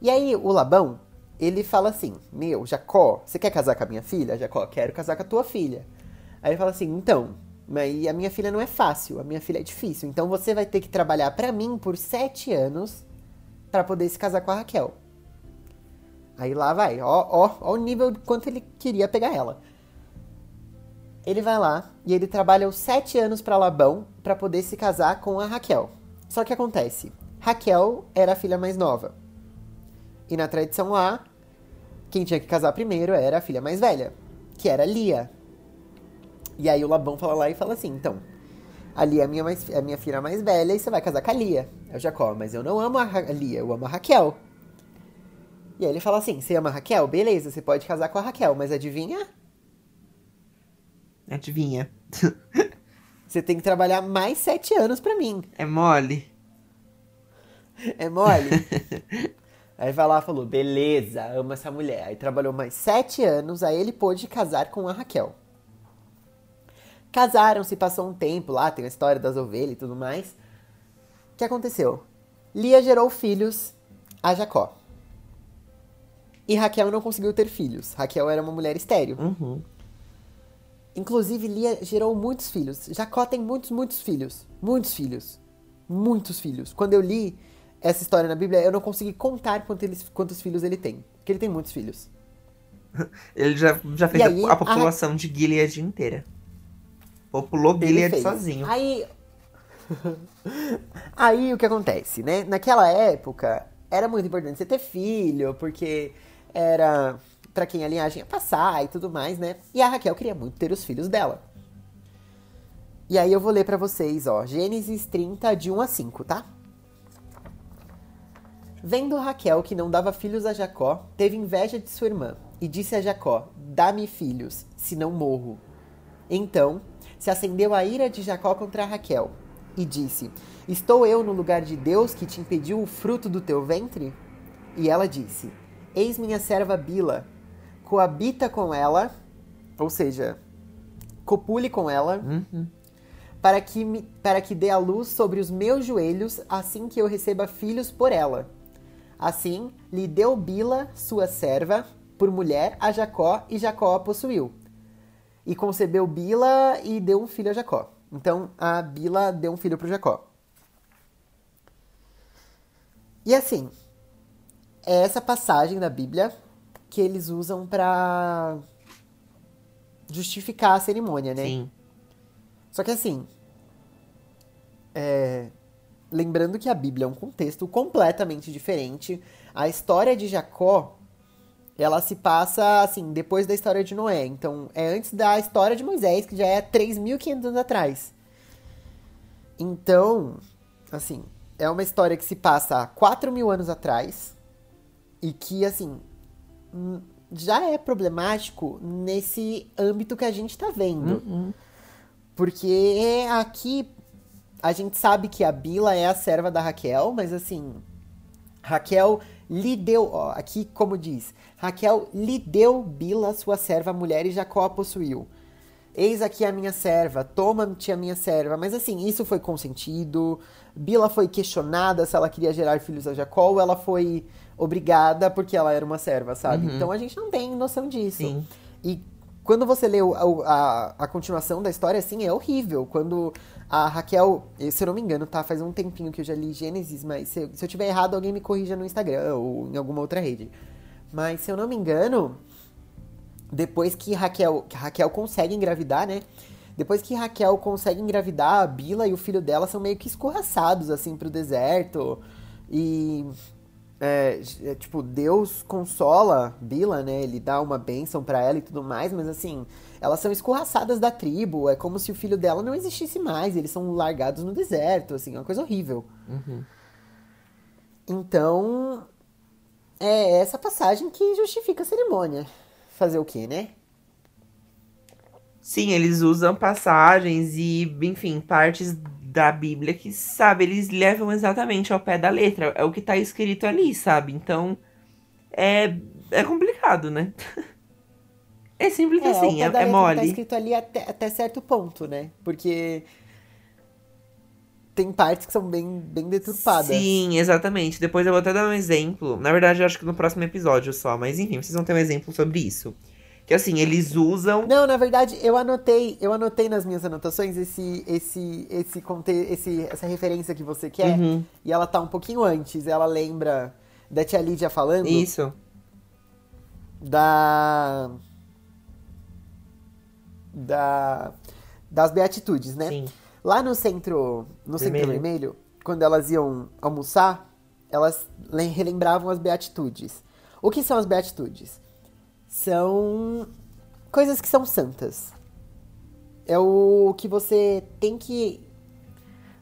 E aí o Labão, ele fala assim: Meu, Jacó, você quer casar com a minha filha? Jacó, quero casar com a tua filha. Aí ele fala assim: Então, mas a minha filha não é fácil, a minha filha é difícil. Então você vai ter que trabalhar para mim por sete anos para poder se casar com a Raquel. Aí lá vai, ó, ó, ó o nível de quanto ele queria pegar ela. Ele vai lá e ele trabalha os sete anos para Labão para poder se casar com a Raquel. Só que acontece, Raquel era a filha mais nova. E na tradição lá, quem tinha que casar primeiro era a filha mais velha, que era Lia. E aí o Labão fala lá e fala assim, então, a Lia é a minha, mais, é a minha filha mais velha e você vai casar com a Lia. É o Jacó, mas eu não amo a Lia, eu amo a Raquel. E aí ele fala assim, você ama a Raquel? Beleza, você pode casar com a Raquel, mas adivinha? Adivinha. Você tem que trabalhar mais sete anos para mim. É mole. É mole? aí vai lá e falou, beleza, amo essa mulher. Aí trabalhou mais sete anos, aí ele pôde casar com a Raquel. Casaram-se, passou um tempo lá, tem a história das ovelhas e tudo mais. O que aconteceu? Lia gerou filhos a Jacó. E Raquel não conseguiu ter filhos. Raquel era uma mulher estéril. Uhum. Inclusive, Lia gerou muitos filhos. Jacó tem muitos, muitos filhos. Muitos filhos. Muitos filhos. Quando eu li essa história na Bíblia, eu não consegui contar quantos, quantos filhos ele tem. Porque ele tem muitos filhos. Ele já, já fez aí, a, a, população a... de Gilead inteira. Populou Gilead sozinho. Aí. aí o que acontece, né? Naquela época, era muito importante você ter filho, porque era para quem a linhagem ia passar e tudo mais, né? E a Raquel queria muito ter os filhos dela. E aí eu vou ler para vocês, ó, Gênesis 30, de 1 a 5, tá? Vendo Raquel que não dava filhos a Jacó, teve inveja de sua irmã e disse a Jacó: Dá-me filhos, senão morro. Então se acendeu a ira de Jacó contra Raquel e disse: Estou eu no lugar de Deus que te impediu o fruto do teu ventre? E ela disse: Eis minha serva Bila, coabita com ela, ou seja, copule com ela, uhum. para, que me, para que dê a luz sobre os meus joelhos, assim que eu receba filhos por ela. Assim, lhe deu Bila, sua serva, por mulher a Jacó, e Jacó a possuiu. E concebeu Bila e deu um filho a Jacó. Então, a Bila deu um filho para Jacó. E assim, é essa passagem da Bíblia que eles usam para justificar a cerimônia, né? Sim. Só que assim, é... lembrando que a Bíblia é um contexto completamente diferente. A história de Jacó, ela se passa assim, depois da história de Noé. Então, é antes da história de Moisés, que já é 3.500 anos atrás. Então, assim, é uma história que se passa há 4 mil anos atrás e que, assim, já é problemático nesse âmbito que a gente está vendo. Uhum. Porque aqui a gente sabe que a Bila é a serva da Raquel, mas assim, Raquel lhe deu, ó, aqui como diz, Raquel lhe deu Bila, sua serva, mulher, e Jacó a possuiu. Eis aqui a minha serva, toma-te a minha serva. Mas assim, isso foi consentido. Bila foi questionada se ela queria gerar filhos a Jacó ou ela foi obrigada porque ela era uma serva, sabe? Uhum. Então a gente não tem noção disso. Sim. E quando você lê a, a, a, continuação da história, assim, é horrível. Quando a Raquel, se eu não me engano, tá? Faz um tempinho que eu já li Gênesis, mas se, se eu tiver errado, alguém me corrija no Instagram ou em alguma outra rede. Mas se eu não me engano, depois que Raquel, que Raquel consegue engravidar, né? Depois que Raquel consegue engravidar, a Bila e o filho dela são meio que escorraçados, assim, pro deserto. E é, é, tipo, Deus consola Bila, né? Ele dá uma bênção para ela e tudo mais, mas assim, elas são escorraçadas da tribo. É como se o filho dela não existisse mais. Eles são largados no deserto, assim, é uma coisa horrível. Uhum. Então, é essa passagem que justifica a cerimônia. fazer o quê, né? Sim, eles usam passagens e, enfim, partes da Bíblia que, sabe, eles levam exatamente ao pé da letra. É o que tá escrito ali, sabe? Então, é, é complicado, né? É simples é, assim, é, é mole. Tá escrito ali até, até certo ponto, né? Porque tem partes que são bem, bem deturpadas. Sim, exatamente. Depois eu vou até dar um exemplo. Na verdade, eu acho que no próximo episódio só. Mas enfim, vocês vão ter um exemplo sobre isso. Que assim, eles usam. Não, na verdade, eu anotei, eu anotei nas minhas anotações esse, esse, esse, conte... esse essa referência que você quer. Uhum. E ela tá um pouquinho antes. Ela lembra da tia Lídia falando. Isso. Da. Da. Das beatitudes, né? Sim. Lá no centro, no vermelho. centro vermelho, quando elas iam almoçar, elas relembravam as beatitudes. O que são as beatitudes? São coisas que são santas. É o que você tem que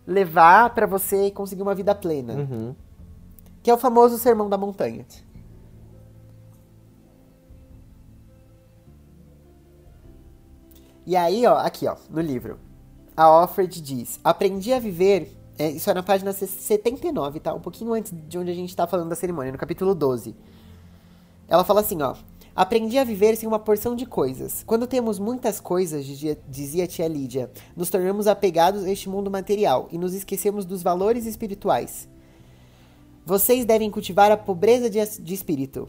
levar para você conseguir uma vida plena. Uhum. Que é o famoso sermão da montanha. E aí, ó, aqui, ó, no livro, a Offred diz: Aprendi a viver. É, isso é na página 79, tá? Um pouquinho antes de onde a gente tá falando da cerimônia, no capítulo 12. Ela fala assim, ó. Aprendi a viver sem uma porção de coisas. Quando temos muitas coisas, dizia tia Lídia, nos tornamos apegados a este mundo material e nos esquecemos dos valores espirituais. Vocês devem cultivar a pobreza de, de espírito.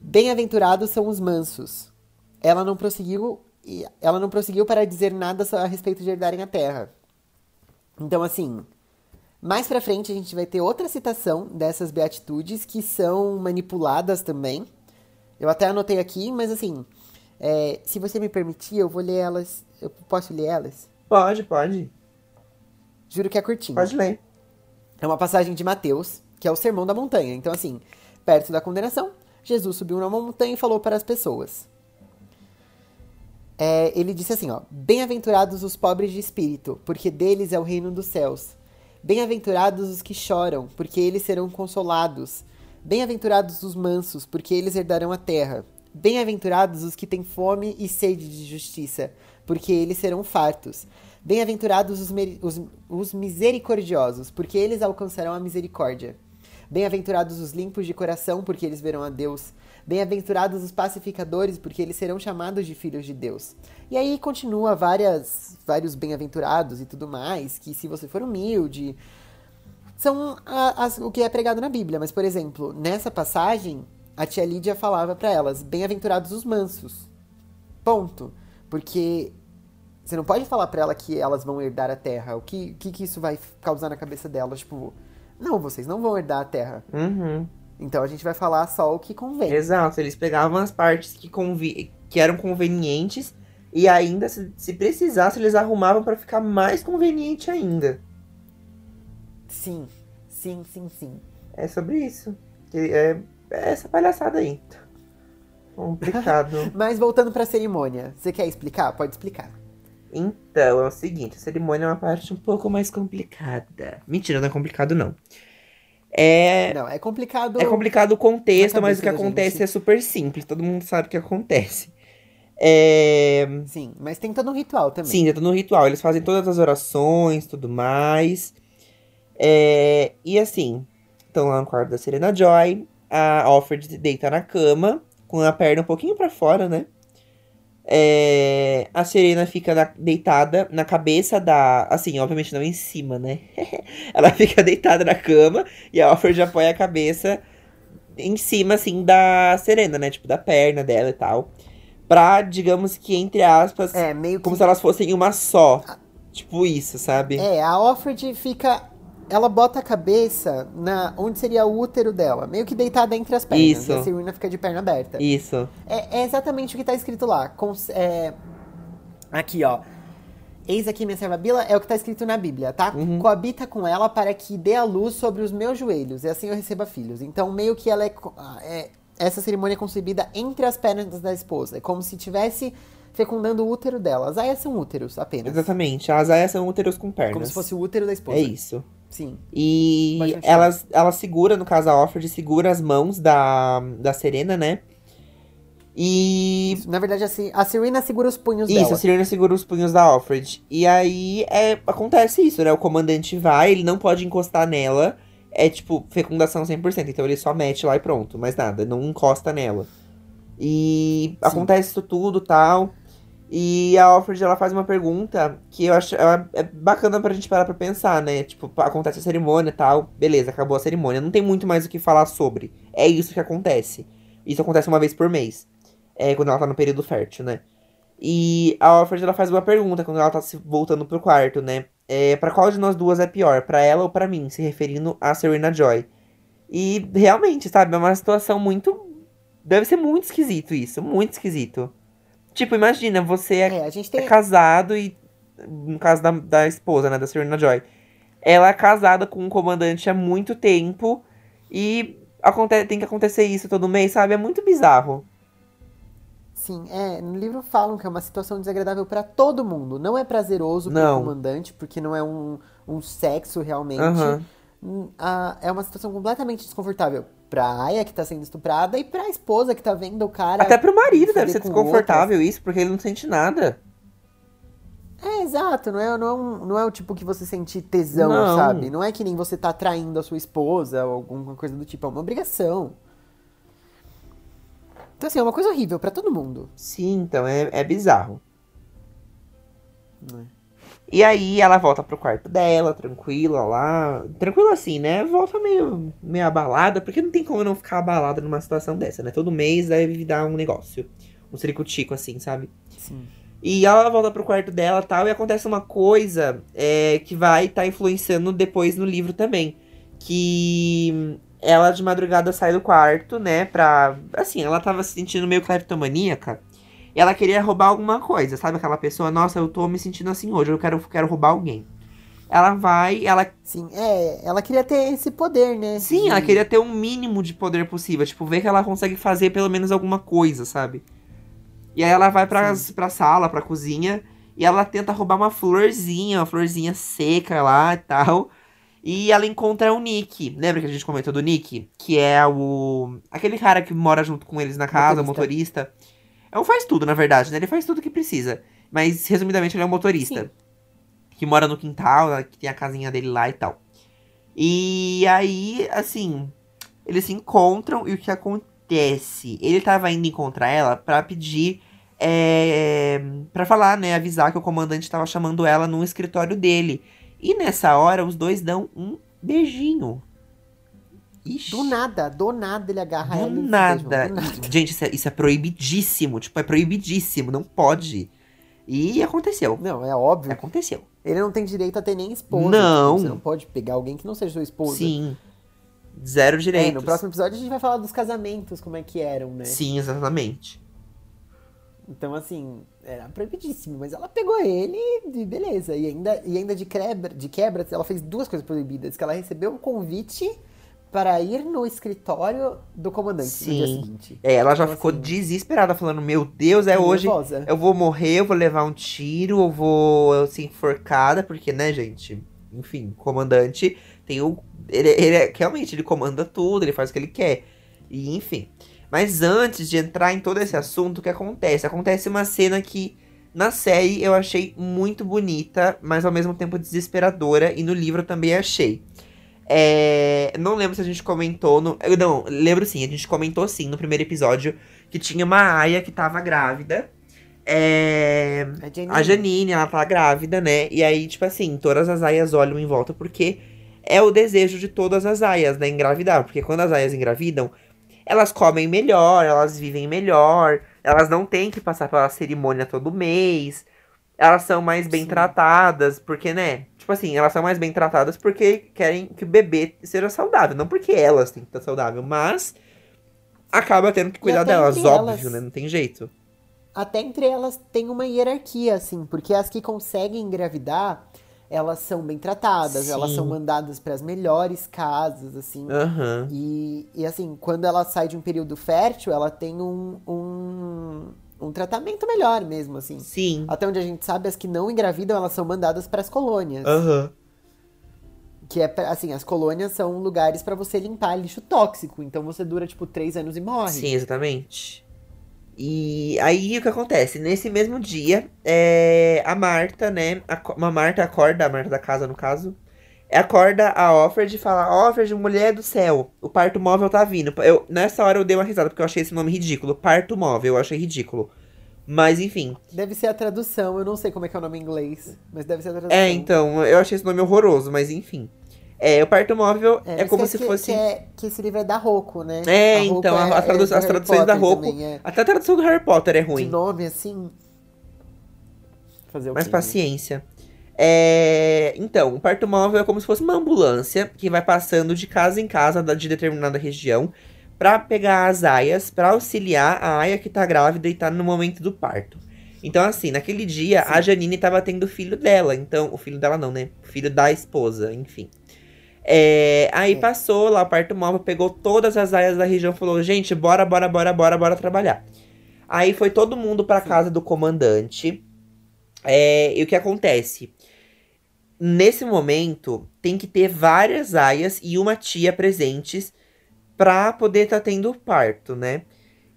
Bem-aventurados são os mansos. Ela não prosseguiu, ela não prosseguiu para dizer nada a respeito de herdarem a terra. Então, assim, mais pra frente a gente vai ter outra citação dessas beatitudes que são manipuladas também eu até anotei aqui, mas assim, é, se você me permitir, eu vou ler elas. Eu posso ler elas? Pode, pode. Juro que é curtinho. Pode ler. É uma passagem de Mateus, que é o Sermão da Montanha. Então, assim, perto da condenação, Jesus subiu numa montanha e falou para as pessoas. É, ele disse assim, ó: Bem-aventurados os pobres de espírito, porque deles é o reino dos céus. Bem-aventurados os que choram, porque eles serão consolados. Bem-aventurados os mansos, porque eles herdarão a terra. Bem-aventurados os que têm fome e sede de justiça, porque eles serão fartos. Bem-aventurados os, os, os, misericordiosos, porque eles alcançarão a misericórdia. Bem-aventurados os limpos de coração, porque eles verão a Deus. Bem-aventurados os pacificadores, porque eles serão chamados de filhos de Deus. E aí continua várias, vários bem-aventurados e tudo mais, que se você for humilde, são as, o que é pregado na Bíblia. Mas, por exemplo, nessa passagem, a tia Lídia falava para elas: bem-aventurados os mansos. Ponto. Porque você não pode falar para ela que elas vão herdar a terra. O que, que, que isso vai causar na cabeça delas? Tipo, não, vocês não vão herdar a terra. Uhum. Então a gente vai falar só o que convém. Exato, eles pegavam as partes que, convi que eram convenientes e ainda, se, se precisasse, eles arrumavam para ficar mais conveniente ainda. Sim, sim, sim, sim. É sobre isso. É, é essa palhaçada aí. Complicado. Mas voltando pra cerimônia, você quer explicar? Pode explicar. Então, é o seguinte, a cerimônia é uma parte um pouco mais complicada. Mentira, não é complicado, não. É. Não, é complicado. É complicado o contexto, mas o que acontece gente. é super simples. Todo mundo sabe o que acontece. É... Sim, mas tem todo um ritual também. Sim, tem todo um ritual. Eles fazem todas as orações, tudo mais. É, e assim, estão lá no quarto da Serena Joy. A Alfred deita na cama, com a perna um pouquinho para fora, né? É, a Serena fica na, deitada na cabeça da. Assim, obviamente não em cima, né? Ela fica deitada na cama e a Alfred apoia a cabeça em cima, assim, da Serena, né? Tipo, da perna dela e tal. Pra, digamos que, entre aspas, é, meio que... como se elas fossem uma só. Tipo isso, sabe? É, a Alfred fica ela bota a cabeça na onde seria o útero dela, meio que deitada entre as pernas. Isso. E a Serena fica de perna aberta. Isso. É, é exatamente o que tá escrito lá. É, aqui, ó. Eis aqui minha serva Bila, é o que tá escrito na Bíblia, tá? Uhum. Coabita com ela para que dê a luz sobre os meus joelhos, e assim eu receba filhos. Então, meio que ela é, é essa cerimônia é concebida entre as pernas da esposa. É como se tivesse fecundando o útero dela. As aias são úteros apenas. Exatamente, as aias são úteros com pernas. Como se fosse o útero da esposa. É isso. Sim. E ela, ela segura, no caso, a Offred segura as mãos da, da Serena, né? E. Na verdade, assim, a Serena segura os punhos isso, dela. Isso, a Serena segura os punhos da Alfred. E aí é, acontece isso, né? O comandante vai, ele não pode encostar nela. É tipo fecundação 100%. Então ele só mete lá e pronto, mais nada. Não encosta nela. E Sim. acontece isso tudo tal. E a Alfred, ela faz uma pergunta que eu acho é bacana pra gente parar pra pensar, né? Tipo, acontece a cerimônia e tal, beleza, acabou a cerimônia. Não tem muito mais o que falar sobre. É isso que acontece. Isso acontece uma vez por mês. É quando ela tá no período fértil, né? E a Alfred, ela faz uma pergunta quando ela tá se voltando pro quarto, né? É, pra qual de nós duas é pior? Pra ela ou pra mim? Se referindo a Serena Joy. E realmente, sabe? É uma situação muito. Deve ser muito esquisito isso. Muito esquisito. Tipo, imagina, você é, é, tem... é casado e. No caso da, da esposa, né, da Serena Joy. Ela é casada com um comandante há muito tempo e acontece, tem que acontecer isso todo mês, sabe? É muito bizarro. Sim, é, no livro falam que é uma situação desagradável para todo mundo. Não é prazeroso para o comandante, porque não é um, um sexo realmente. Uhum. é uma situação completamente desconfortável pra Aya que tá sendo estuprada e pra esposa que tá vendo o cara. Até pro marido deve ser desconfortável outras. isso, porque ele não sente nada. É, exato, não é, não, é um, não é o tipo que você sente tesão, não. sabe? Não é que nem você tá traindo a sua esposa ou alguma coisa do tipo, é uma obrigação. Então, assim, é uma coisa horrível para todo mundo. Sim, então, é, é bizarro. É. E aí ela volta pro quarto dela, tranquila lá. Tranquila assim, né? Volta meio, meio abalada, porque não tem como não ficar abalada numa situação dessa, né? Todo mês deve dar um negócio. Um ciricutico assim, sabe? Sim. E ela volta pro quarto dela tal, e acontece uma coisa é, que vai estar tá influenciando depois no livro também. Que ela de madrugada sai do quarto, né? Pra. Assim, ela tava se sentindo meio cleptomaníaca ela queria roubar alguma coisa, sabe? Aquela pessoa, nossa, eu tô me sentindo assim hoje, eu quero, quero roubar alguém. Ela vai, ela. Sim, é, ela queria ter esse poder, né? Sim, de... ela queria ter um mínimo de poder possível. Tipo, ver que ela consegue fazer pelo menos alguma coisa, sabe? E aí ela vai pra, pra sala, pra cozinha, e ela tenta roubar uma florzinha, uma florzinha seca lá e tal. E ela encontra o Nick. Lembra que a gente comentou do Nick? Que é o. aquele cara que mora junto com eles na casa, motorista. o motorista. É um faz tudo, na verdade, né? Ele faz tudo que precisa. Mas, resumidamente, ele é um motorista. Sim. Que mora no quintal, né? que tem a casinha dele lá e tal. E aí, assim, eles se encontram e o que acontece? Ele tava indo encontrar ela para pedir. É, para falar, né? Avisar que o comandante tava chamando ela no escritório dele. E nessa hora, os dois dão um beijinho. Ixi. Do nada, do nada ele agarra do ela. Nada. do nada. Gente, isso é, isso é proibidíssimo. Tipo, é proibidíssimo. Não pode. E aconteceu. Não, é óbvio. Aconteceu. Ele não tem direito a ter nem esposa. Não. Tipo, você não pode pegar alguém que não seja sua esposa. Sim. Zero direito. É, no próximo episódio a gente vai falar dos casamentos, como é que eram, né? Sim, exatamente. Então, assim, era proibidíssimo, mas ela pegou ele e beleza. E ainda, e ainda de, quebra, de quebra, ela fez duas coisas proibidas. Que ela recebeu um convite para ir no escritório do comandante Sim. no dia seguinte. É, ela já então, ficou assim, desesperada, falando: Meu Deus, é hoje. Nervosa. Eu vou morrer, eu vou levar um tiro, eu vou ser enforcada, porque, né, gente? Enfim, comandante tem o. Ele, ele é, realmente ele comanda tudo, ele faz o que ele quer. E enfim. Mas antes de entrar em todo esse assunto, o que acontece? Acontece uma cena que na série eu achei muito bonita, mas ao mesmo tempo desesperadora, e no livro também achei. É, não lembro se a gente comentou. No, não, lembro sim, a gente comentou sim no primeiro episódio que tinha uma Aya que tava grávida. É, a, Janine. a Janine, ela tá grávida, né? E aí, tipo assim, todas as aias olham em volta porque é o desejo de todas as aias, né? Engravidar. Porque quando as aias engravidam, elas comem melhor, elas vivem melhor, elas não têm que passar pela cerimônia todo mês, elas são mais bem Sim. tratadas, porque, né? Tipo assim, elas são mais bem tratadas porque querem que o bebê seja saudável. Não porque elas têm que estar saudável, mas acaba tendo que cuidar delas, óbvio, elas, né? Não tem jeito. Até entre elas tem uma hierarquia, assim, porque as que conseguem engravidar, elas são bem tratadas, Sim. elas são mandadas para as melhores casas, assim. Uhum. E, e assim, quando ela sai de um período fértil, ela tem um, um um tratamento melhor mesmo, assim. Sim. Até onde a gente sabe, as que não engravidam, elas são mandadas para as colônias. Aham. Uhum. Que é, assim, as colônias são lugares para você limpar lixo tóxico. Então você dura, tipo, três anos e morre. Sim, exatamente. E aí o que acontece? Nesse mesmo dia, é, a Marta, né? A, uma Marta acorda, a Marta da casa, no caso, acorda a Offred e fala: Offred, mulher do céu, o parto móvel tá vindo. Eu, nessa hora eu dei uma risada, porque eu achei esse nome ridículo. Parto móvel, eu achei ridículo. Mas enfim. Deve ser a tradução, eu não sei como é que é o nome em inglês, mas deve ser a tradução. É, então, eu achei esse nome horroroso, mas enfim. É, o parto móvel é, é como se que, fosse. Que, é, que esse livro é da Rocco, né? É, então, a, a tradu as traduções da Rocco. Também, é. Até a tradução do Harry Potter é ruim. De nome, assim. Fazer o Mas quê, paciência. Né? É, então, o parto móvel é como se fosse uma ambulância que vai passando de casa em casa de determinada região para pegar as aias, para auxiliar a aia que tá grávida e tá no momento do parto. Então, assim, naquele dia, Sim. a Janine tava tendo o filho dela. Então, o filho dela não, né? O filho da esposa, enfim. É, aí é. passou lá o parto móvel, pegou todas as aias da região falou: gente, bora, bora, bora, bora, bora trabalhar. Aí foi todo mundo pra casa do comandante. É, e o que acontece? Nesse momento, tem que ter várias aias e uma tia presentes pra poder estar tá tendo o parto, né?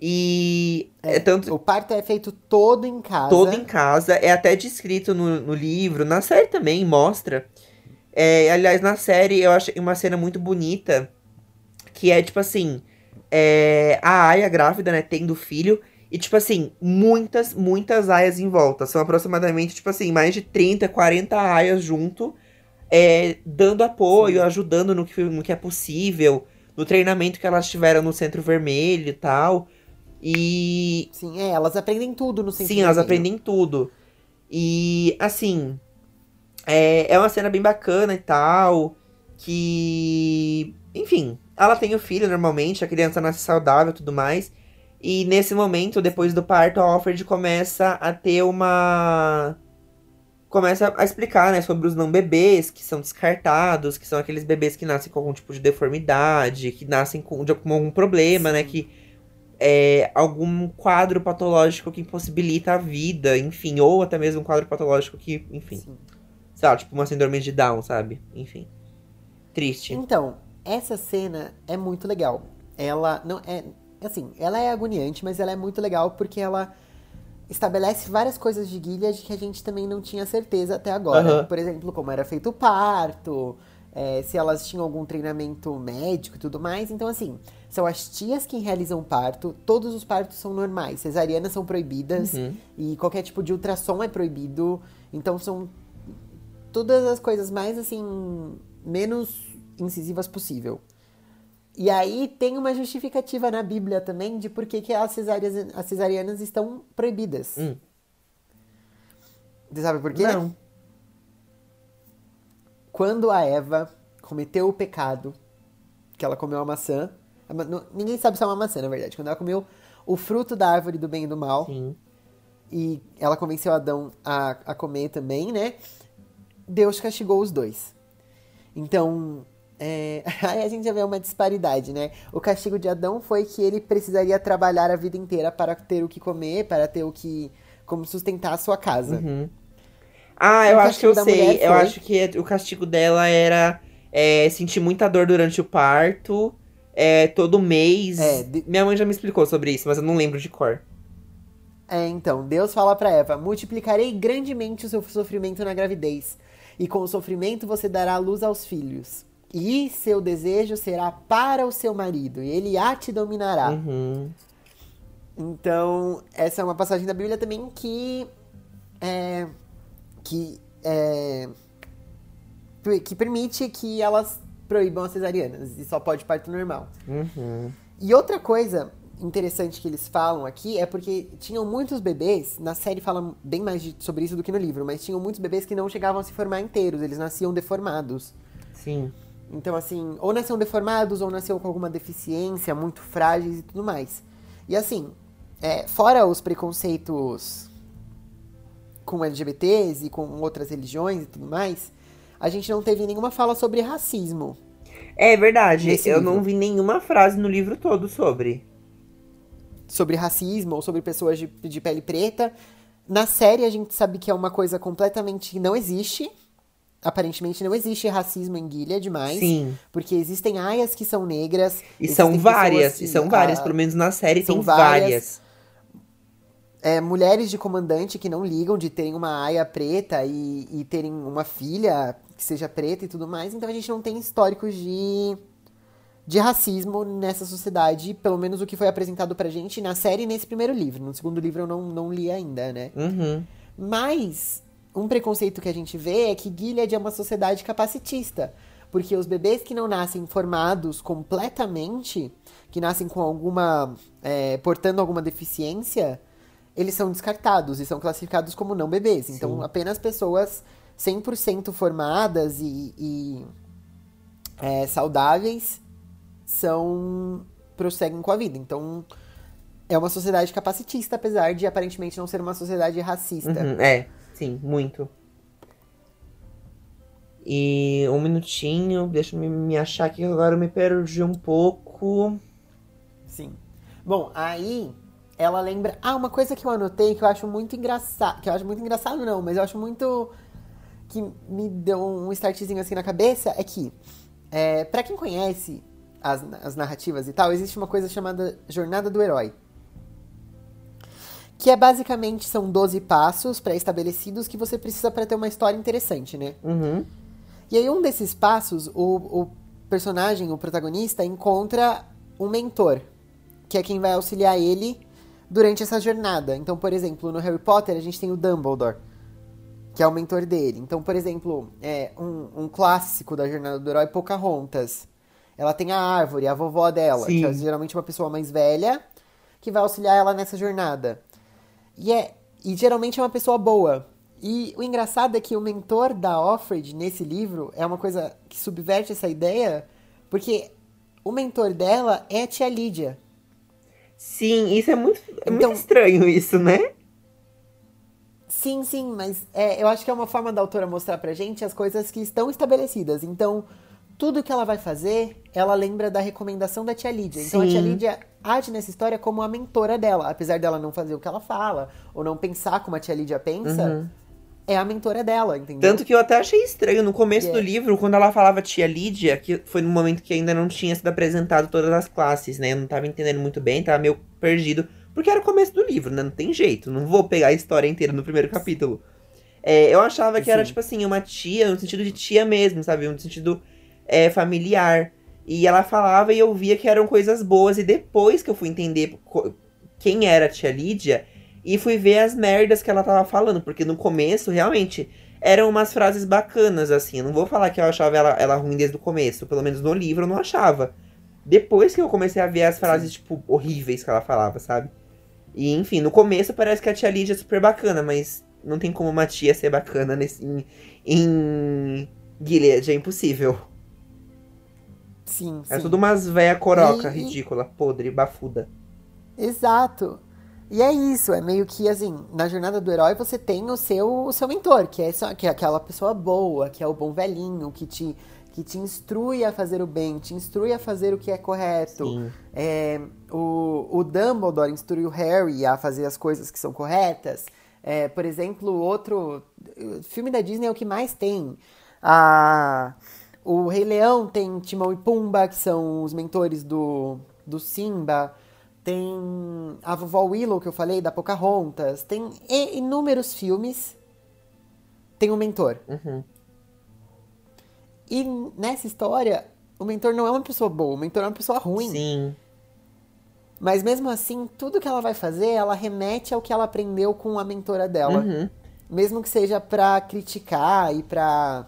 E é, é, tanto. O parto é feito todo em casa. Todo em casa. É até descrito no, no livro. Na série também mostra. É, aliás, na série eu achei uma cena muito bonita. Que é tipo assim. É, a Aya grávida, né? Tendo filho. E, tipo assim, muitas, muitas aias em volta. São aproximadamente, tipo assim, mais de 30, 40 aias junto, é, dando apoio, Sim. ajudando no que, no que é possível, no treinamento que elas tiveram no Centro Vermelho e tal. E. Sim, é, elas aprendem tudo no Centro Sim, elas aprendem tudo. E, assim. É, é uma cena bem bacana e tal. Que. Enfim, ela tem o filho normalmente, a criança nasce saudável e tudo mais. E nesse momento, depois do parto, a Alfred começa a ter uma. Começa a explicar, né, sobre os não bebês que são descartados, que são aqueles bebês que nascem com algum tipo de deformidade, que nascem com, de, com algum problema, né, Sim. né, que é algum quadro patológico que impossibilita a vida, enfim, ou até mesmo um quadro patológico que, enfim. Sim. Sei lá, tipo uma síndrome de Down, sabe? Enfim. Triste. Então, essa cena é muito legal. Ela não é assim, ela é agoniante, mas ela é muito legal porque ela estabelece várias coisas de Gilead que a gente também não tinha certeza até agora. Uhum. Por exemplo, como era feito o parto, é, se elas tinham algum treinamento médico e tudo mais. Então, assim, são as tias que realizam o parto. Todos os partos são normais. Cesarianas são proibidas. Uhum. E qualquer tipo de ultrassom é proibido. Então, são todas as coisas mais, assim, menos incisivas possível. E aí tem uma justificativa na Bíblia também de por que, que as, cesarias, as cesarianas estão proibidas. Hum. Você sabe por quê? Não. Quando a Eva cometeu o pecado, que ela comeu a maçã. Ninguém sabe se é uma maçã, na verdade. Quando ela comeu o fruto da árvore do bem e do mal. Sim. E ela convenceu Adão a, a comer também, né? Deus castigou os dois. Então, é, aí a gente já vê uma disparidade, né? O castigo de Adão foi que ele precisaria trabalhar a vida inteira para ter o que comer, para ter o que. como sustentar a sua casa. Uhum. Ah, eu acho que eu sei. Eu acho que o castigo dela era é, sentir muita dor durante o parto, é, todo mês. É, de... Minha mãe já me explicou sobre isso, mas eu não lembro de cor. É, então, Deus fala para Eva: multiplicarei grandemente o seu sofrimento na gravidez, e com o sofrimento você dará luz aos filhos. E seu desejo será para o seu marido, e ele a te dominará. Uhum. Então, essa é uma passagem da Bíblia também que. É, que. É, que permite que elas proíbam as cesarianas e só pode parto normal. Uhum. E outra coisa interessante que eles falam aqui é porque tinham muitos bebês, na série fala bem mais de, sobre isso do que no livro, mas tinham muitos bebês que não chegavam a se formar inteiros, eles nasciam deformados. Sim. Então, assim, ou nasceram deformados, ou nasceram com alguma deficiência, muito frágeis e tudo mais. E assim, é, fora os preconceitos com LGBTs e com outras religiões e tudo mais, a gente não teve nenhuma fala sobre racismo. É verdade, eu livro. não vi nenhuma frase no livro todo sobre. Sobre racismo ou sobre pessoas de, de pele preta. Na série a gente sabe que é uma coisa completamente. não existe aparentemente não existe racismo em Gilead mais. Sim. Porque existem aias que são negras. E são várias, que, e são várias, pelo menos na série são várias. várias. é, mulheres de comandante que não ligam de terem uma aia preta e, e terem uma filha que seja preta e tudo mais. Então a gente não tem históricos de, de racismo nessa sociedade, pelo menos o que foi apresentado pra gente na série e nesse primeiro livro. No segundo livro eu não, não li ainda, né? Uhum. Mas um preconceito que a gente vê é que Gilead é uma sociedade capacitista. Porque os bebês que não nascem formados completamente, que nascem com alguma. É, portando alguma deficiência, eles são descartados e são classificados como não bebês. Então, Sim. apenas pessoas 100% formadas e, e é, saudáveis são prosseguem com a vida. Então, é uma sociedade capacitista, apesar de aparentemente não ser uma sociedade racista. Uhum, é, sim, muito. E um minutinho, deixa eu me achar aqui, agora eu me perdi um pouco. Sim. Bom, aí ela lembra. Ah, uma coisa que eu anotei que eu acho muito engraçado. Que eu acho muito engraçado, não, mas eu acho muito. Que me deu um startzinho assim na cabeça é que, é, para quem conhece as, as narrativas e tal, existe uma coisa chamada Jornada do Herói. Que é basicamente são 12 passos pré-estabelecidos que você precisa para ter uma história interessante, né? Uhum. E aí, um desses passos, o, o personagem, o protagonista, encontra um mentor, que é quem vai auxiliar ele durante essa jornada. Então, por exemplo, no Harry Potter a gente tem o Dumbledore, que é o mentor dele. Então, por exemplo, é um, um clássico da jornada do herói, Pocahontas. Ela tem a árvore, a vovó dela, Sim. que é geralmente uma pessoa mais velha, que vai auxiliar ela nessa jornada. E, é, e geralmente é uma pessoa boa. E o engraçado é que o mentor da Offred nesse livro é uma coisa que subverte essa ideia, porque o mentor dela é a tia Lídia. Sim, isso é muito, é então, muito estranho, isso, né? Sim, sim, mas é, eu acho que é uma forma da autora mostrar pra gente as coisas que estão estabelecidas. Então, tudo que ela vai fazer, ela lembra da recomendação da tia Lídia. Então, sim. a tia Lídia age nessa história como a mentora dela. Apesar dela não fazer o que ela fala, ou não pensar como a tia Lídia pensa, uhum é a mentora dela, entendeu? Tanto que eu até achei estranho no começo yeah. do livro, quando ela falava tia Lídia, que foi no momento que ainda não tinha sido apresentado todas as classes, né? Eu não tava entendendo muito bem, tava meio perdido. Porque era o começo do livro, né? Não tem jeito. Não vou pegar a história inteira no primeiro capítulo. É, eu achava que Sim. era, tipo assim, uma tia, no sentido de tia mesmo, sabe? No sentido é, familiar. E ela falava e eu via que eram coisas boas. E depois que eu fui entender quem era a tia Lídia, e fui ver as merdas que ela tava falando, porque no começo, realmente, eram umas frases bacanas, assim. Eu não vou falar que eu achava ela, ela ruim desde o começo, pelo menos no livro eu não achava. Depois que eu comecei a ver as frases, Sim. tipo, horríveis que ela falava, sabe? E, enfim, no começo parece que a tia Lídia é super bacana, mas não tem como uma tia ser bacana nesse, em, em Gilead, é impossível. Sim, É sim. tudo umas véia coroca, e, ridícula, podre, bafuda. Exato. E é isso, é meio que assim, na jornada do herói você tem o seu, o seu mentor, que é, só, que é aquela pessoa boa, que é o bom velhinho, que te, que te instrui a fazer o bem, te instrui a fazer o que é correto. É, o, o Dumbledore instrui o Harry a fazer as coisas que são corretas. É, por exemplo, outro. filme da Disney é o que mais tem. A, o Rei Leão tem Timão e Pumba, que são os mentores do, do Simba. Tem a vovó Willow, que eu falei, da Pocahontas. Tem inúmeros filmes. Tem um mentor. Uhum. E nessa história, o mentor não é uma pessoa boa, o mentor é uma pessoa ruim. Sim. Mas mesmo assim, tudo que ela vai fazer, ela remete ao que ela aprendeu com a mentora dela. Uhum. Mesmo que seja pra criticar e pra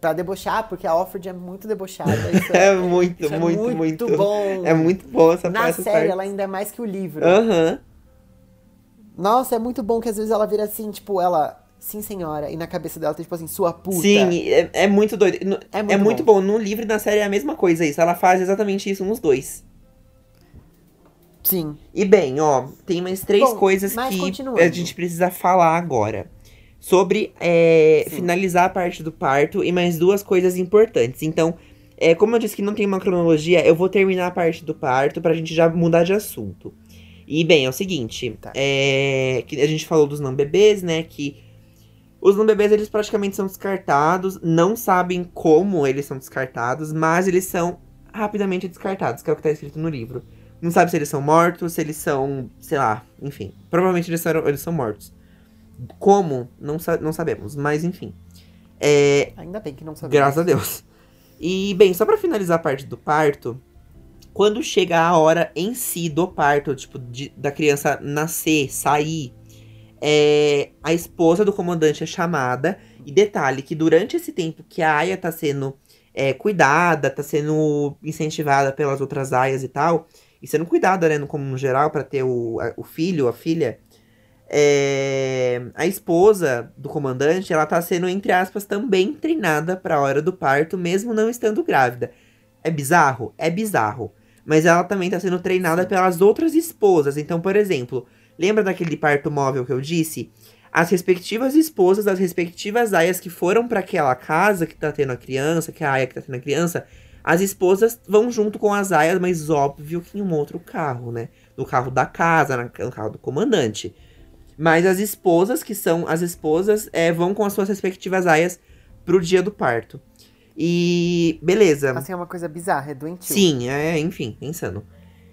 pra debochar, porque a Offred é muito debochada. É, é, muito, é muito, muito, muito, bom. É muito bom essa Na série, parte. ela ainda é mais que o livro. Aham. Uhum. Nossa, é muito bom que às vezes ela vira assim, tipo, ela. Sim, senhora. E na cabeça dela tem, tipo assim, sua puta. Sim, é, é muito doido. É muito, é muito bom. bom. No livro e na série é a mesma coisa isso. Ela faz exatamente isso nos dois. Sim. E bem, ó, tem mais três bom, coisas que a gente precisa falar agora sobre é, finalizar a parte do parto e mais duas coisas importantes. Então, é, como eu disse que não tem uma cronologia, eu vou terminar a parte do parto pra gente já mudar de assunto. E bem, é o seguinte, tá. é, que a gente falou dos não bebês, né? Que os não bebês eles praticamente são descartados, não sabem como eles são descartados, mas eles são rapidamente descartados, que é o que tá escrito no livro. Não sabe se eles são mortos, se eles são, sei lá, enfim. Provavelmente eles são, eles são mortos. Como? Não, não sabemos, mas enfim. É, Ainda bem que não sabemos. Graças a Deus. E, bem, só para finalizar a parte do parto, quando chega a hora em si do parto, tipo, de, da criança nascer, sair, é, a esposa do comandante é chamada. E detalhe que durante esse tempo que a Aya tá sendo é, cuidada, tá sendo incentivada pelas outras aias e tal, e sendo cuidada, né, no, como no geral, para ter o, a, o filho, a filha, é, a esposa do comandante, ela tá sendo, entre aspas, também treinada para a hora do parto, mesmo não estando grávida. É bizarro? É bizarro. Mas ela também tá sendo treinada pelas outras esposas. Então, por exemplo, lembra daquele parto móvel que eu disse? As respectivas esposas das respectivas aias que foram para aquela casa que tá tendo a criança, que é a aia que tá tendo a criança, as esposas vão junto com as aias, mas óbvio que em um outro carro, né? No carro da casa, no carro do comandante. Mas as esposas, que são as esposas, é, vão com as suas respectivas aias pro dia do parto. E beleza. Assim, é uma coisa bizarra, é doentio. Sim, é, enfim, pensando.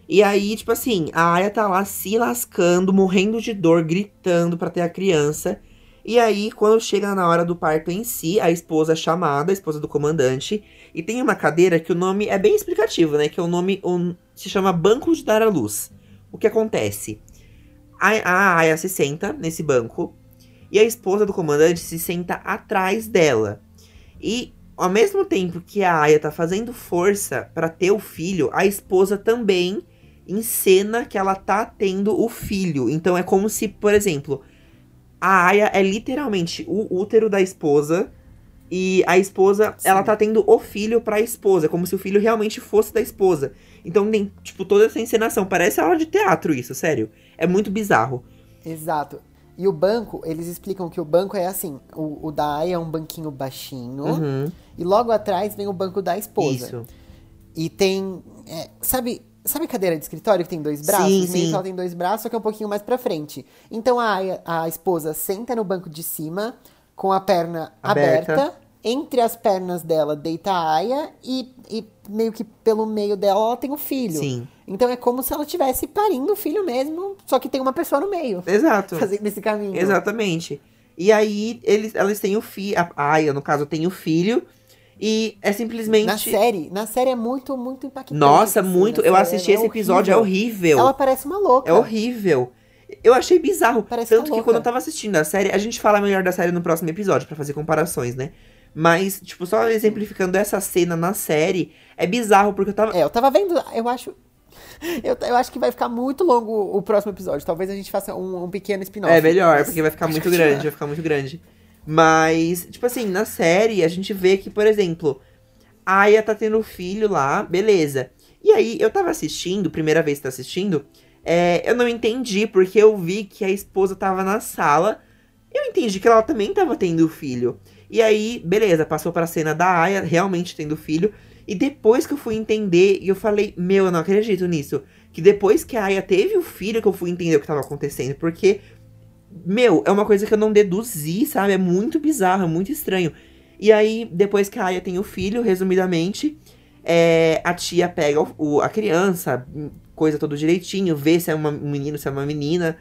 E aí, tipo assim, a Aya tá lá se lascando, morrendo de dor, gritando para ter a criança. E aí, quando chega na hora do parto em si, a esposa é chamada, a esposa do comandante, e tem uma cadeira que o nome é bem explicativo, né? Que é o nome um, se chama Banco de Dar à Luz. O que acontece? A, Aya se senta nesse banco e a esposa do comandante se senta atrás dela. E ao mesmo tempo que a Aya tá fazendo força para ter o filho, a esposa também encena que ela tá tendo o filho. Então é como se, por exemplo, a Aya é literalmente o útero da esposa e a esposa, Sim. ela tá tendo o filho pra esposa, como se o filho realmente fosse da esposa. Então tem, tipo, toda essa encenação. Parece aula de teatro isso, sério. É muito bizarro. Exato. E o banco, eles explicam que o banco é assim: o, o da Aya é um banquinho baixinho, uhum. e logo atrás vem o banco da esposa. Isso. E tem. É, sabe, sabe cadeira de escritório que tem dois braços? Sim, sim. ela tem dois braços, só que é um pouquinho mais pra frente. Então a, Aya, a esposa senta no banco de cima, com a perna aberta. aberta entre as pernas dela deita a Aya e, e meio que pelo meio dela ela tem o um filho. Sim. Então é como se ela estivesse parindo o filho mesmo, só que tem uma pessoa no meio. Exato. Fazendo esse caminho. Exatamente. E aí eles, elas têm o filho. A Aya, no caso, tem o filho. E é simplesmente. Na série, na série é muito, muito impactante. Nossa, assim, muito. Eu assisti é esse episódio, é horrível. Ela parece uma louca. É horrível. Eu achei bizarro. Parece Tanto que quando eu tava assistindo a série, a gente fala melhor da série no próximo episódio, para fazer comparações, né? Mas, tipo, só exemplificando essa cena na série, é bizarro, porque eu tava. É, eu tava vendo, eu acho. Eu, eu acho que vai ficar muito longo o próximo episódio. Talvez a gente faça um, um pequeno spin-off. É melhor, porque vai ficar muito grande, vai ficar muito grande. Mas, tipo assim, na série a gente vê que, por exemplo, a Aya tá tendo filho lá, beleza. E aí, eu tava assistindo, primeira vez que tá assistindo, é, eu não entendi, porque eu vi que a esposa tava na sala. Eu entendi que ela também tava tendo filho. E aí, beleza, passou pra cena da Aya realmente tendo filho. E depois que eu fui entender, eu falei, meu, eu não acredito nisso. Que depois que a Aya teve o filho, que eu fui entender o que tava acontecendo. Porque, meu, é uma coisa que eu não deduzi, sabe? É muito bizarro, é muito estranho. E aí, depois que a Aya tem o filho, resumidamente, é, a tia pega o, o, a criança, coisa todo direitinho, vê se é uma, um menino, se é uma menina.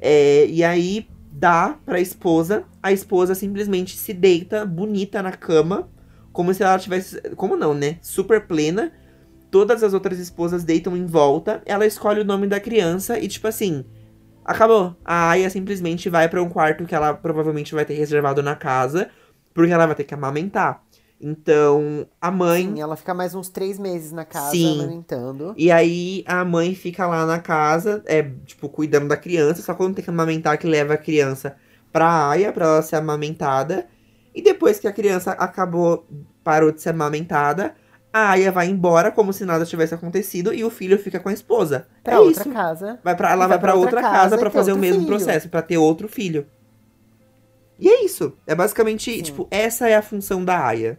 É, e aí dá pra esposa, a esposa simplesmente se deita bonita na cama, como se ela tivesse. Como não, né? Super plena. Todas as outras esposas deitam em volta. Ela escolhe o nome da criança e, tipo assim. Acabou. A Aya simplesmente vai para um quarto que ela provavelmente vai ter reservado na casa. Porque ela vai ter que amamentar. Então, a mãe. Sim, ela fica mais uns três meses na casa Sim. amamentando. E aí a mãe fica lá na casa, é, tipo, cuidando da criança, só quando tem que amamentar que leva a criança pra Aya, pra ela ser amamentada. E depois que a criança acabou, parou de ser amamentada, a Aya vai embora como se nada tivesse acontecido e o filho fica com a esposa. Pra é outra isso. casa. Vai pra, ela vai, vai pra, outra, outra casa, para fazer o mesmo filho. processo, para ter outro filho. E é isso. É basicamente, Sim. tipo, essa é a função da Aya.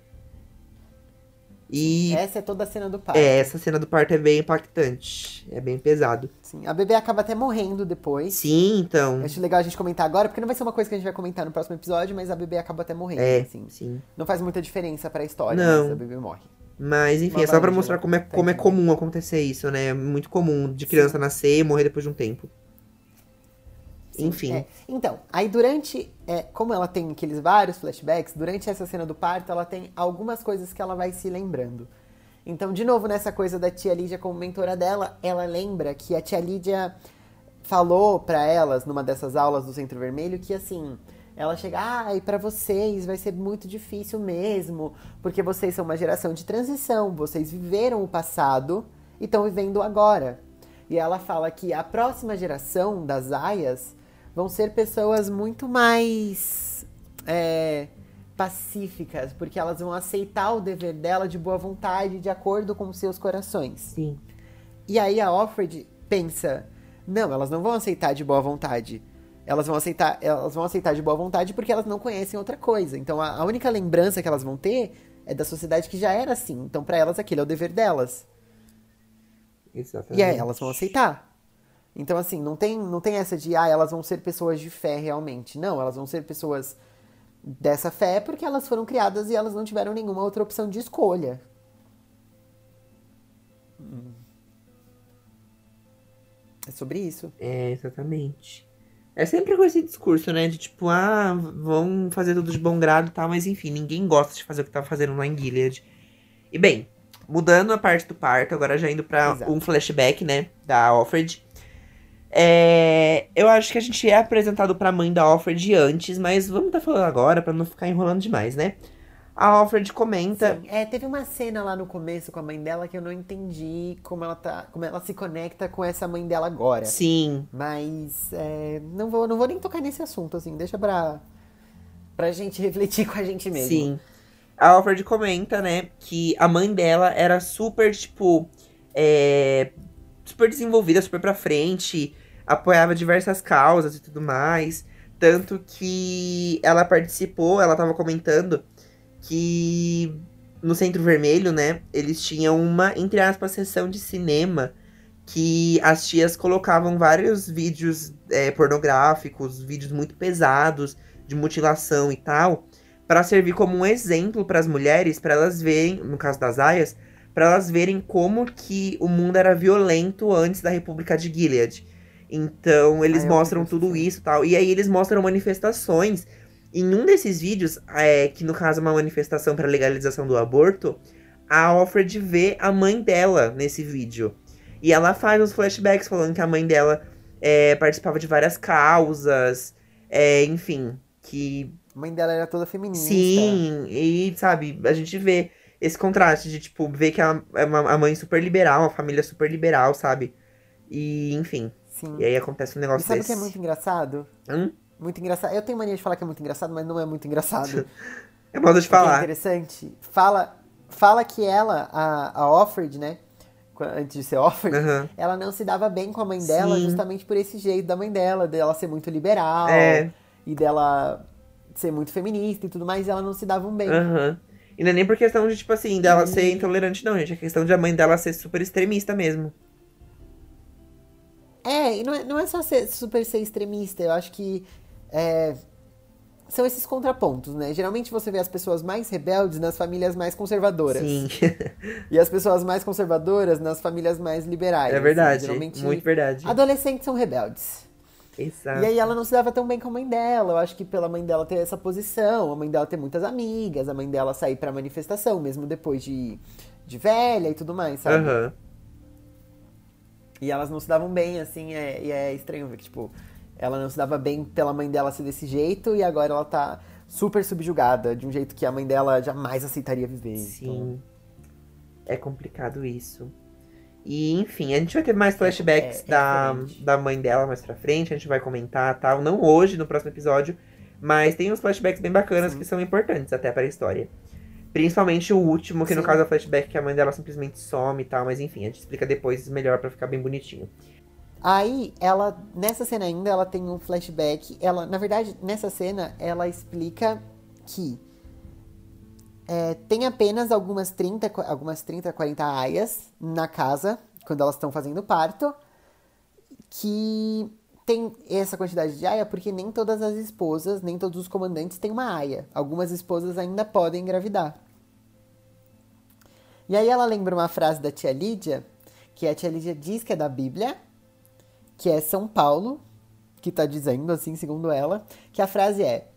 E essa é toda a cena do parto. É, essa cena do parto é bem impactante. É bem pesado. Sim, a bebê acaba até morrendo depois. Sim, então. Eu acho legal a gente comentar agora, porque não vai ser uma coisa que a gente vai comentar no próximo episódio, mas a bebê acaba até morrendo, é, assim. Sim. Não faz muita diferença para a história, não. mas a bebê morre. Mas, enfim, é só pra mostrar como é, como é comum acontecer isso, né? É muito comum de criança Sim. nascer e morrer depois de um tempo. Sim, Enfim. É. Então, aí durante. É, como ela tem aqueles vários flashbacks, durante essa cena do parto, ela tem algumas coisas que ela vai se lembrando. Então, de novo, nessa coisa da tia Lídia como mentora dela, ela lembra que a tia Lídia falou para elas, numa dessas aulas do Centro Vermelho, que assim. Ela chega, ah, e para vocês vai ser muito difícil mesmo, porque vocês são uma geração de transição, vocês viveram o passado e estão vivendo agora. E ela fala que a próxima geração das aias vão ser pessoas muito mais é, pacíficas, porque elas vão aceitar o dever dela de boa vontade, de acordo com seus corações. Sim. E aí a Offred pensa: não, elas não vão aceitar de boa vontade. Elas vão aceitar, elas vão aceitar de boa vontade porque elas não conhecem outra coisa. Então a, a única lembrança que elas vão ter é da sociedade que já era assim. Então para elas aquele é o dever delas. Exatamente. E aí elas vão aceitar. Então, assim, não tem, não tem essa de, ah, elas vão ser pessoas de fé realmente. Não, elas vão ser pessoas dessa fé porque elas foram criadas e elas não tiveram nenhuma outra opção de escolha. É sobre isso. É, exatamente. É sempre com esse discurso, né? De tipo, ah, vão fazer tudo de bom grado e tal, mas enfim, ninguém gosta de fazer o que tá fazendo lá em Gilead. E bem, mudando a parte do parto, agora já indo pra Exato. um flashback, né? Da Alfred. É, eu acho que a gente é apresentado pra mãe da Alfred antes, mas vamos estar tá falando agora para não ficar enrolando demais, né? A Alfred comenta. Sim, é, teve uma cena lá no começo com a mãe dela que eu não entendi como ela tá. como ela se conecta com essa mãe dela agora. Sim. Mas é, não, vou, não vou nem tocar nesse assunto, assim, deixa pra, pra gente refletir com a gente mesmo. Sim. A Alfred comenta, né, que a mãe dela era super, tipo. É, super desenvolvida, super pra frente, apoiava diversas causas e tudo mais. Tanto que ela participou, ela tava comentando que no Centro Vermelho, né, eles tinham uma, entre aspas, sessão de cinema que as tias colocavam vários vídeos é, pornográficos, vídeos muito pesados de mutilação e tal, para servir como um exemplo para as mulheres, para elas verem, no caso das aias, para elas verem como que o mundo era violento antes da República de Gilead. Então, eles ah, mostram tudo isso e tal. E aí eles mostram manifestações. Em um desses vídeos, é, que no caso é uma manifestação para legalização do aborto, a Alfred vê a mãe dela nesse vídeo. E ela faz uns flashbacks falando que a mãe dela é, participava de várias causas, é, enfim, que. A mãe dela era toda feminista. Sim, e sabe, a gente vê esse contraste de, tipo, ver que ela é uma, a mãe super liberal, uma família super liberal, sabe? E, enfim. Sim. E aí acontece um negócio e sabe desse. Sabe o que é muito engraçado? Hum? Muito engraçado. Eu tenho mania de falar que é muito engraçado, mas não é muito engraçado. é modo de falar. É interessante. Fala, fala que ela, a, a Offred, né? Antes de ser Offred, uhum. ela não se dava bem com a mãe dela Sim. justamente por esse jeito da mãe dela, dela ser muito liberal é. e dela ser muito feminista e tudo mais, e ela não se davam bem. Uhum. E não é nem por questão de, tipo assim, dela uhum. ser intolerante, não, gente. É questão de a mãe dela ser super extremista mesmo. É, e não é, não é só ser super ser extremista. Eu acho que é, são esses contrapontos, né? Geralmente você vê as pessoas mais rebeldes nas famílias mais conservadoras. Sim. e as pessoas mais conservadoras nas famílias mais liberais. É verdade. Assim. Geralmente, muito verdade. Adolescentes são rebeldes. Exato. E aí ela não se dava tão bem com a mãe dela. Eu acho que pela mãe dela ter essa posição, a mãe dela ter muitas amigas, a mãe dela sair pra manifestação, mesmo depois de, de velha e tudo mais, sabe? Uhum. E elas não se davam bem, assim, é, e é estranho ver que, tipo, ela não se dava bem pela mãe dela ser desse jeito e agora ela tá super subjugada, de um jeito que a mãe dela jamais aceitaria viver. Sim. Então... É complicado isso. E, enfim, a gente vai ter mais flashbacks é, é da, da mãe dela mais pra frente, a gente vai comentar tal. Não hoje, no próximo episódio, mas tem uns flashbacks bem bacanas Sim. que são importantes até para a história. Principalmente o último, que Sim. no caso é o flashback que a mãe dela simplesmente some e tal, mas enfim, a gente explica depois melhor para ficar bem bonitinho. Aí, ela, nessa cena ainda, ela tem um flashback. Ela, na verdade, nessa cena, ela explica que é, tem apenas algumas 30, algumas 30, 40 aias na casa, quando elas estão fazendo parto, que tem essa quantidade de aia porque nem todas as esposas, nem todos os comandantes têm uma aia. Algumas esposas ainda podem engravidar. E aí ela lembra uma frase da tia Lídia, que a tia Lídia diz que é da Bíblia, que é São Paulo, que está dizendo, assim, segundo ela, que a frase é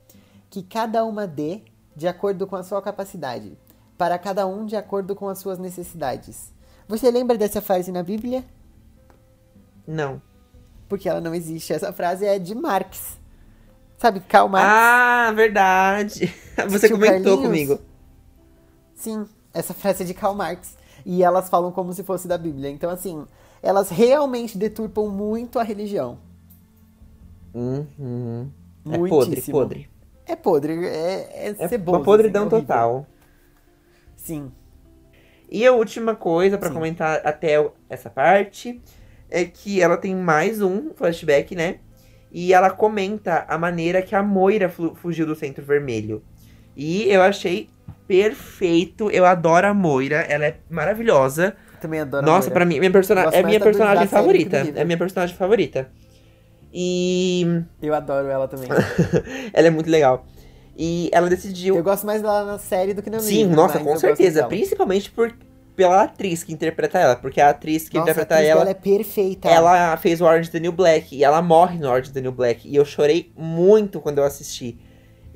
que cada uma dê de acordo com a sua capacidade, para cada um de acordo com as suas necessidades. Você lembra dessa frase na Bíblia? Não. Porque ela não existe. Essa frase é de Marx. Sabe, Karl Marx. Ah, verdade. Você comentou Carlinhos? comigo. Sim, essa frase é de Karl Marx. E elas falam como se fosse da Bíblia. Então, assim, elas realmente deturpam muito a religião. Uhum. É podre, podre. É podre, é, é, é ceboso. Uma podridão assim, é total. Sim. E a última coisa para comentar até essa parte é que ela tem mais um flashback, né? E ela comenta a maneira que a Moira fugiu do Centro Vermelho. E eu achei perfeito. Eu adoro a Moira, ela é maravilhosa. Também adoro Nossa, para mim, minha persona é minha personagem favorita. É minha personagem favorita. E. Eu adoro ela também. ela é muito legal. E ela decidiu. Eu gosto mais dela na série do que no Sim, livro. Sim, nossa, com certeza. Principalmente por, pela atriz que interpreta ela. Porque a atriz que nossa, interpreta a ela. Ela é perfeita. Ela fez o Orange the New Black. E ela morre no Orange the New Black. E eu chorei muito quando eu assisti.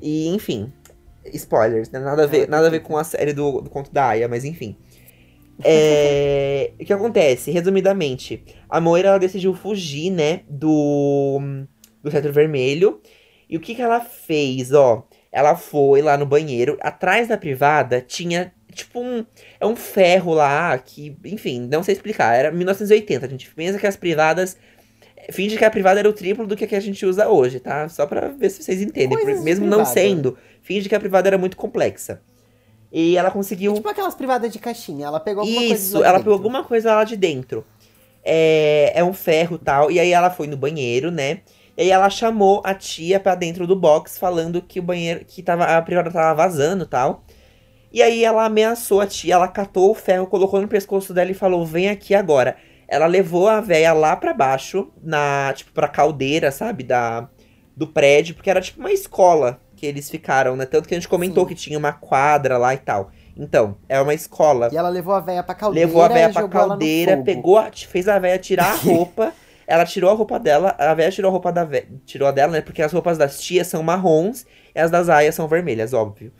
E, enfim. Spoilers, né? Nada a ver, nada a ver com a série do, do conto da Aya, mas enfim. É, o que acontece? Resumidamente, a Moira ela decidiu fugir, né, do, do Centro Vermelho. E o que, que ela fez, ó? Ela foi lá no banheiro, atrás da privada tinha tipo um. É um ferro lá que, enfim, não sei explicar. Era 1980. A gente pensa que as privadas. Finge que a privada era o triplo do que a gente usa hoje, tá? Só pra ver se vocês entendem. Porque, mesmo não sendo, finge que a privada era muito complexa. E ela conseguiu. É tipo aquelas privadas de caixinha. Ela pegou alguma Isso, coisa. Isso, ela dentro. pegou alguma coisa lá de dentro. É, é um ferro tal. E aí ela foi no banheiro, né? E aí ela chamou a tia para dentro do box, falando que o banheiro. que tava, a privada tava vazando tal. E aí ela ameaçou a tia, ela catou o ferro, colocou no pescoço dela e falou: vem aqui agora. Ela levou a véia lá para baixo, na, tipo, pra caldeira, sabe, da, do prédio, porque era tipo uma escola que eles ficaram, né? Tanto que a gente comentou Sim. que tinha uma quadra lá e tal. Então, é uma escola. E ela levou a véia pra caldeira. Levou a véia pra caldeira, pegou, fez a véia tirar a roupa. ela tirou a roupa dela, a véia tirou a roupa da véia, tirou a dela, né? Porque as roupas das tias são marrons e as das aias são vermelhas, óbvio.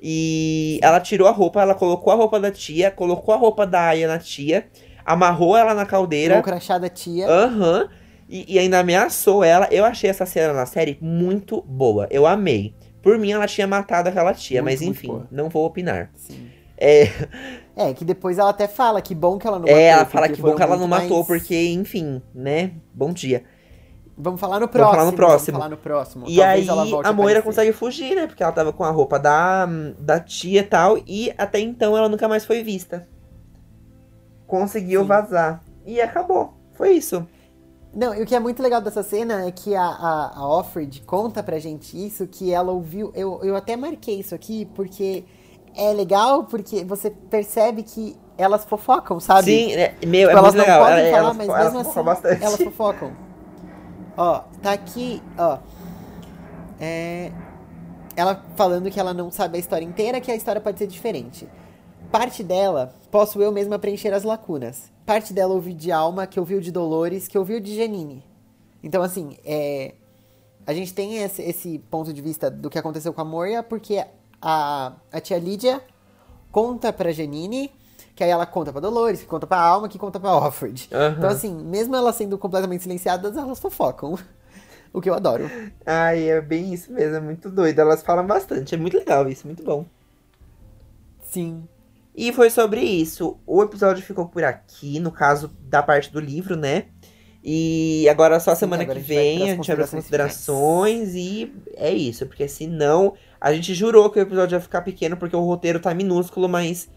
E ela tirou a roupa, ela colocou a roupa da tia, colocou a roupa da aia na tia, amarrou ela na caldeira. O crachá da tia. Aham. Uhum, e, e, ainda ameaçou ela. Eu achei essa cena na série muito boa. Eu amei. Por mim, ela tinha matado aquela tia, muito, mas enfim, não vou opinar. Sim. É... é, que depois ela até fala que bom que ela não é, matou. É, ela fala que bom que ela não matou, mais... porque, enfim, né? Bom dia. Vamos falar no próximo. Vamos falar no próximo. Falar no próximo. E Talvez aí a Moira consegue fugir, né? Porque ela tava com a roupa da, da tia e tal. E até então ela nunca mais foi vista. Conseguiu Sim. vazar. E acabou. Foi isso. Não, e o que é muito legal dessa cena é que a, a, a Offred conta pra gente isso, que ela ouviu. Eu, eu até marquei isso aqui, porque é legal, porque você percebe que elas fofocam, sabe? Sim, é, meu, tipo, é elas muito legal. não podem falar, elas, mas elas mesmo assim, bastante. elas fofocam. Ó, tá aqui, ó. É, ela falando que ela não sabe a história inteira, que a história pode ser diferente. Parte dela, posso eu mesma preencher as lacunas parte dela ouviu de Alma, que ouviu de Dolores, que ouviu de Janine. Então, assim, é, a gente tem esse, esse, ponto de vista do que aconteceu com a Moria, porque a, a tia Lídia conta pra Janine, que aí ela conta pra Dolores, que conta pra Alma, que conta pra Offred. Uhum. Então, assim, mesmo elas sendo completamente silenciadas, elas fofocam. o que eu adoro. Ai, é bem isso mesmo, é muito doido. Elas falam bastante, é muito legal isso, muito bom. Sim. E foi sobre isso. O episódio ficou por aqui, no caso da parte do livro, né? E agora só Sim, semana que vem a gente para as considerações finais. e é isso, porque senão a gente jurou que o episódio ia ficar pequeno porque o roteiro tá minúsculo, mas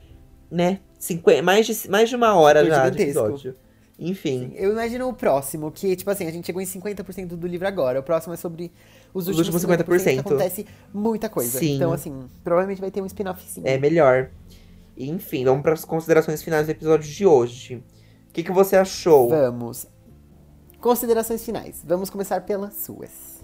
né, 50, mais de mais de uma hora Foi já gigantesco. de episódio. Enfim. Eu imagino o próximo, que, tipo assim, a gente chegou em 50% do livro agora. O próximo é sobre os últimos, os últimos 50%. 50%. Que acontece muita coisa. Sim. Então, assim, provavelmente vai ter um spin-off sim. É melhor. Enfim, vamos para as considerações finais do episódio de hoje. O que, que você achou? Vamos. Considerações finais. Vamos começar pelas suas.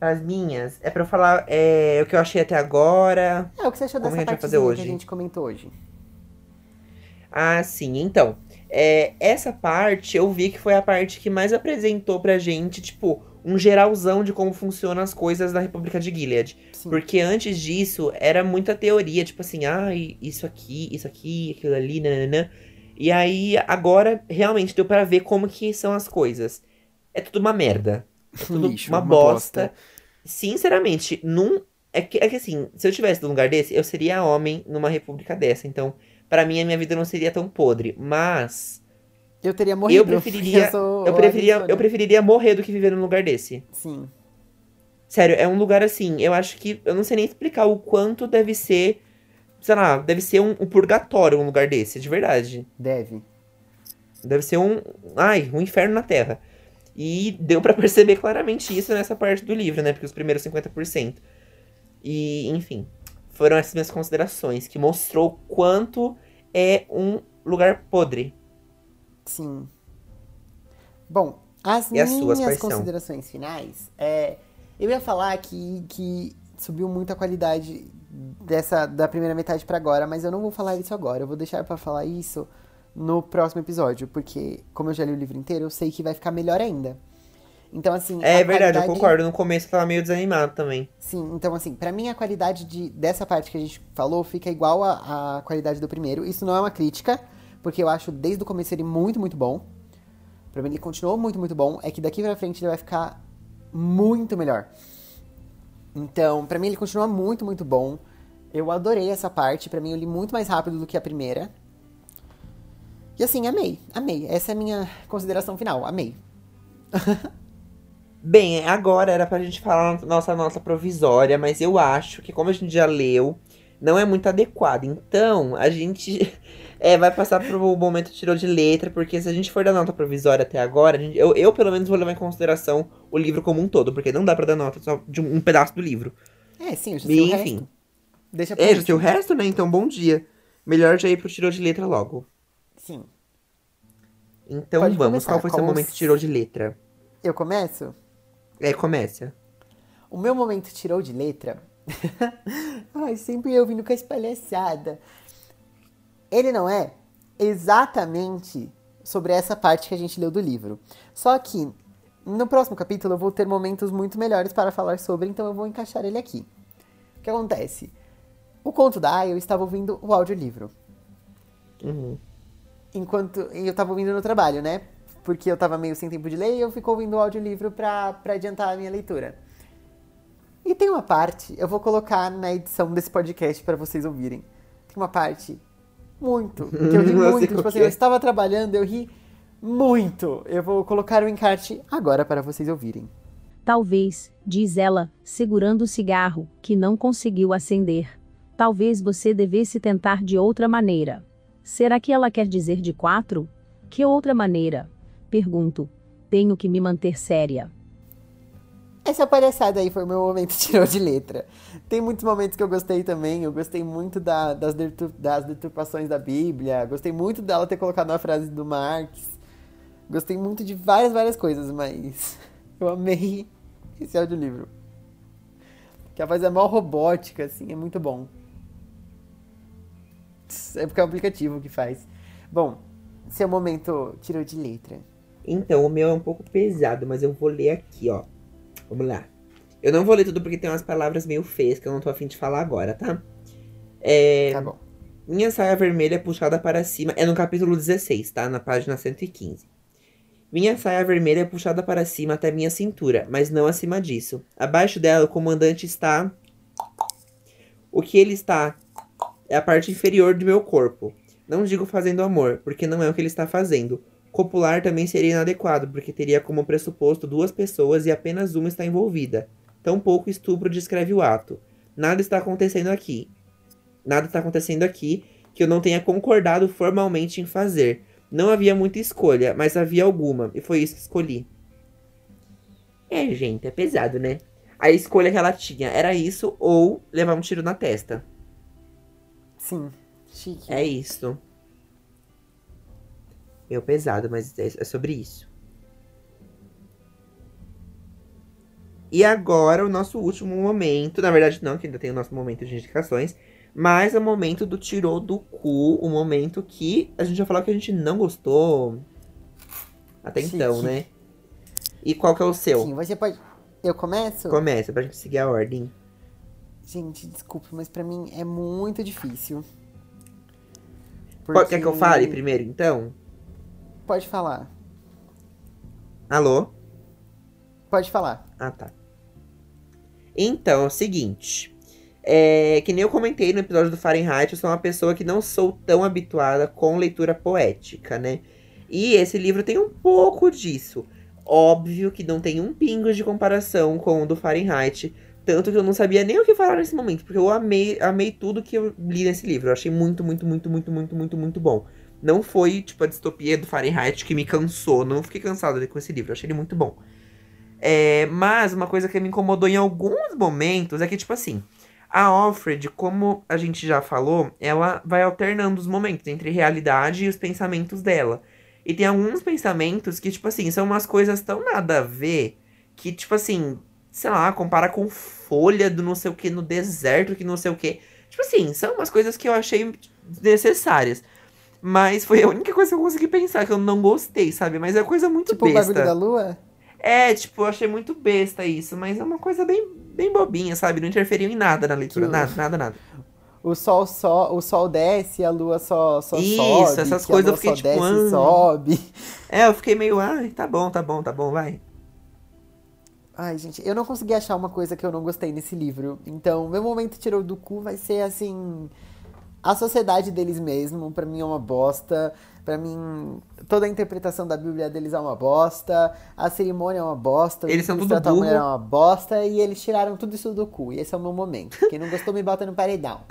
As minhas? É eu falar é, o que eu achei até agora. É, o que você achou dessa parte que a gente comentou hoje. Ah, sim. Então, é, essa parte eu vi que foi a parte que mais apresentou pra gente, tipo, um geralzão de como funcionam as coisas na República de Gilead. Sim. Porque antes disso era muita teoria, tipo assim, ah, isso aqui, isso aqui, aquilo ali, nananã. E aí agora realmente deu para ver como que são as coisas. É tudo uma merda. É tudo Lixo, uma, uma bosta. bosta. Sinceramente, num é que, é que assim, se eu tivesse num lugar desse, eu seria homem numa república dessa. Então, para mim, a minha vida não seria tão podre. Mas. Eu teria morrido. Eu preferiria. Eu, eu preferiria, eu preferiria morrer do que viver num lugar desse. Sim. Sério, é um lugar assim. Eu acho que. Eu não sei nem explicar o quanto deve ser. Sei lá, deve ser um, um purgatório um lugar desse, de verdade. Deve. Deve ser um. Ai, um inferno na Terra. E deu para perceber claramente isso nessa parte do livro, né? Porque os primeiros 50%. E, enfim, foram essas minhas considerações, que mostrou quanto é um lugar podre. Sim. Bom, as e minhas as considerações finais, é, eu ia falar que, que subiu muito a qualidade dessa da primeira metade para agora, mas eu não vou falar isso agora. Eu vou deixar para falar isso no próximo episódio, porque como eu já li o livro inteiro, eu sei que vai ficar melhor ainda. Então, assim. É verdade, qualidade... eu concordo. No começo eu tava meio desanimado também. Sim, então, assim, para mim a qualidade de, dessa parte que a gente falou fica igual à qualidade do primeiro. Isso não é uma crítica, porque eu acho desde o começo ele muito, muito bom. Pra mim ele continuou muito, muito bom. É que daqui pra frente ele vai ficar muito melhor. Então, para mim ele continua muito, muito bom. Eu adorei essa parte. para mim eu li muito mais rápido do que a primeira. E assim, amei, amei. Essa é a minha consideração final. Amei. Bem, agora era pra gente falar nossa nossa provisória, mas eu acho que como a gente já leu, não é muito adequado. Então, a gente é, vai passar pro momento tirou de letra, porque se a gente for dar nota provisória até agora, gente, eu, eu pelo menos vou levar em consideração o livro como um todo, porque não dá pra dar nota só de um, um pedaço do livro. É, sim, já sei e, o enfim. resto. Deixa pra É, já sei o resto, né? Então, bom dia. Melhor já ir pro tirou de letra logo. Sim. Então Pode vamos, começar. qual foi seu momento tirou de letra? Eu começo? É, começa. O meu momento tirou de letra. Ai, sempre eu vindo com a palhaçada. Ele não é exatamente sobre essa parte que a gente leu do livro. Só que no próximo capítulo eu vou ter momentos muito melhores para falar sobre, então eu vou encaixar ele aqui. O que acontece? O conto da Aya, eu estava ouvindo o audiolivro. Uhum. Enquanto eu estava ouvindo no trabalho, né? porque eu tava meio sem tempo de ler e eu fico ouvindo o audiolivro pra adiantar a minha leitura. E tem uma parte, eu vou colocar na edição desse podcast para vocês ouvirem. Tem uma parte muito, que eu ri muito. tipo assim, eu estava trabalhando, eu ri muito. Eu vou colocar o encarte agora para vocês ouvirem. Talvez, diz ela, segurando o cigarro, que não conseguiu acender. Talvez você devesse tentar de outra maneira. Será que ela quer dizer de quatro? Que outra maneira? Pergunto. Tenho que me manter séria. Essa palhaçada aí foi o meu momento tirou de letra. Tem muitos momentos que eu gostei também. Eu gostei muito da, das, das deturpações da Bíblia. Gostei muito dela ter colocado a frase do Marx. Gostei muito de várias, várias coisas, mas eu amei esse audiolivro. Que a voz é mal robótica, assim, é muito bom. É porque é o aplicativo que faz. Bom, seu momento tirou de letra. Então, o meu é um pouco pesado, mas eu vou ler aqui, ó. Vamos lá. Eu não vou ler tudo porque tem umas palavras meio feias que eu não tô afim de falar agora, tá? É... Tá bom. Minha saia vermelha é puxada para cima. É no capítulo 16, tá? Na página 115. Minha saia vermelha é puxada para cima até minha cintura, mas não acima disso. Abaixo dela, o comandante está. O que ele está é a parte inferior do meu corpo. Não digo fazendo amor, porque não é o que ele está fazendo. Copular também seria inadequado, porque teria como pressuposto duas pessoas e apenas uma está envolvida. Tampouco estupro descreve o ato. Nada está acontecendo aqui. Nada está acontecendo aqui que eu não tenha concordado formalmente em fazer. Não havia muita escolha, mas havia alguma, e foi isso que escolhi. É, gente, é pesado, né? A escolha que ela tinha era isso ou levar um tiro na testa. Sim, chique. É isso meio pesado, mas é, é sobre isso. E agora o nosso último momento, na verdade não, que ainda tem o nosso momento de indicações, Mas é o momento do tirou do cu, o momento que a gente vai falar que a gente não gostou até Chique. então, né? E qual que é o seu? Sim, você pode. Eu começo? Começa, pra gente seguir a ordem. Gente, desculpe, mas para mim é muito difícil. Porque... Quer que eu fale primeiro, então? Pode falar. Alô? Pode falar. Ah, tá. Então, é o seguinte. É, que nem eu comentei no episódio do Fahrenheit, eu sou uma pessoa que não sou tão habituada com leitura poética, né? E esse livro tem um pouco disso. Óbvio que não tem um pingo de comparação com o do Fahrenheit. Tanto que eu não sabia nem o que falar nesse momento, porque eu amei, amei tudo que eu li nesse livro. Eu achei muito, muito, muito, muito, muito, muito, muito bom. Não foi, tipo, a distopia do Fahrenheit que me cansou. Não fiquei cansado com esse livro. Eu achei ele muito bom. É, mas uma coisa que me incomodou em alguns momentos é que, tipo assim, a Alfred, como a gente já falou, ela vai alternando os momentos entre realidade e os pensamentos dela. E tem alguns pensamentos que, tipo assim, são umas coisas tão nada a ver que, tipo assim, sei lá, compara com folha do não sei o que no deserto, que não sei o que. Tipo assim, são umas coisas que eu achei necessárias. Mas foi a única coisa que eu consegui pensar, que eu não gostei, sabe? Mas é coisa muito tipo besta. Tipo o bagulho da lua? É, tipo, eu achei muito besta isso, mas é uma coisa bem, bem bobinha, sabe? Não interferiu em nada na leitura, que nada, nada, nada. O sol, só, o sol desce, a lua só, só isso, sobe. Isso, essas coisas eu fiquei tipo, desce, ah. sobe. É, eu fiquei meio, ah, tá bom, tá bom, tá bom, vai. Ai, gente, eu não consegui achar uma coisa que eu não gostei nesse livro. Então, meu momento tirou do cu vai ser assim. A sociedade deles mesmo, para mim é uma bosta. Para mim, toda a interpretação da Bíblia deles é uma bosta. A cerimônia é uma bosta. Eles são tudo burro. é uma bosta. E eles tiraram tudo isso do cu. E esse é o meu momento. Quem não gostou, me bota no paredão.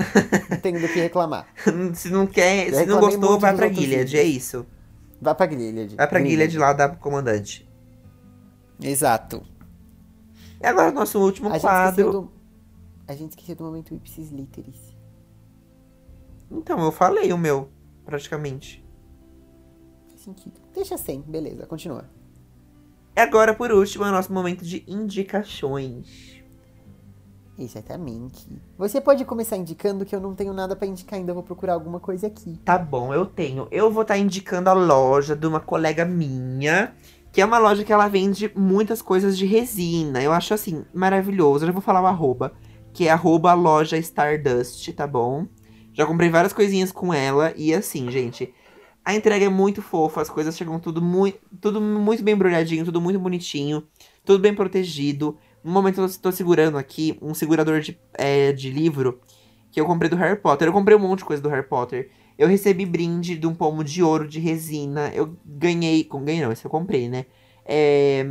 não tenho do que reclamar. se não quer, se não gostou, vai pra Gilead. É isso. Vai pra Gilead. Vai pra Gilead lá da comandante. Exato. E agora o nosso último a quadro. Do... A gente esqueceu do momento Ipsis Literis. Então, eu falei o meu, praticamente sentido. Deixa sem, beleza, continua. Agora, por último, é o nosso momento de indicações. Exatamente. Você pode começar indicando que eu não tenho nada para indicar ainda, eu vou procurar alguma coisa aqui. Tá bom, eu tenho. Eu vou estar tá indicando a loja de uma colega minha, que é uma loja que ela vende muitas coisas de resina. Eu acho assim, maravilhoso. Eu já vou falar o arroba, que é arroba loja Stardust, tá bom? Já comprei várias coisinhas com ela e assim, gente, a entrega é muito fofa, as coisas chegam tudo muito, tudo muito bem embrulhadinho, tudo muito bonitinho, tudo bem protegido. No momento eu estou segurando aqui um segurador de, é, de livro que eu comprei do Harry Potter. Eu comprei um monte de coisa do Harry Potter. Eu recebi brinde de um pomo de ouro de resina. Eu ganhei. Ganhei não, esse eu comprei, né? É,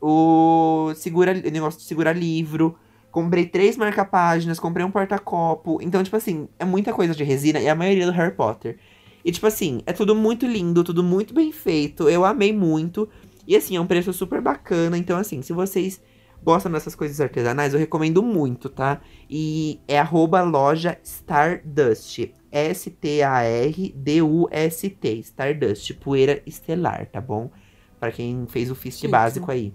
o, segura, o negócio de segurar livro. Comprei três marca-páginas, comprei um porta-copo. Então, tipo assim, é muita coisa de resina e a maioria do Harry Potter. E, tipo assim, é tudo muito lindo, tudo muito bem feito. Eu amei muito. E, assim, é um preço super bacana. Então, assim, se vocês gostam dessas coisas artesanais, eu recomendo muito, tá? E é arroba loja Stardust. S-T-A-R-D-U-S-T. Stardust. Poeira estelar, tá bom? Para quem fez o FIST básico aí.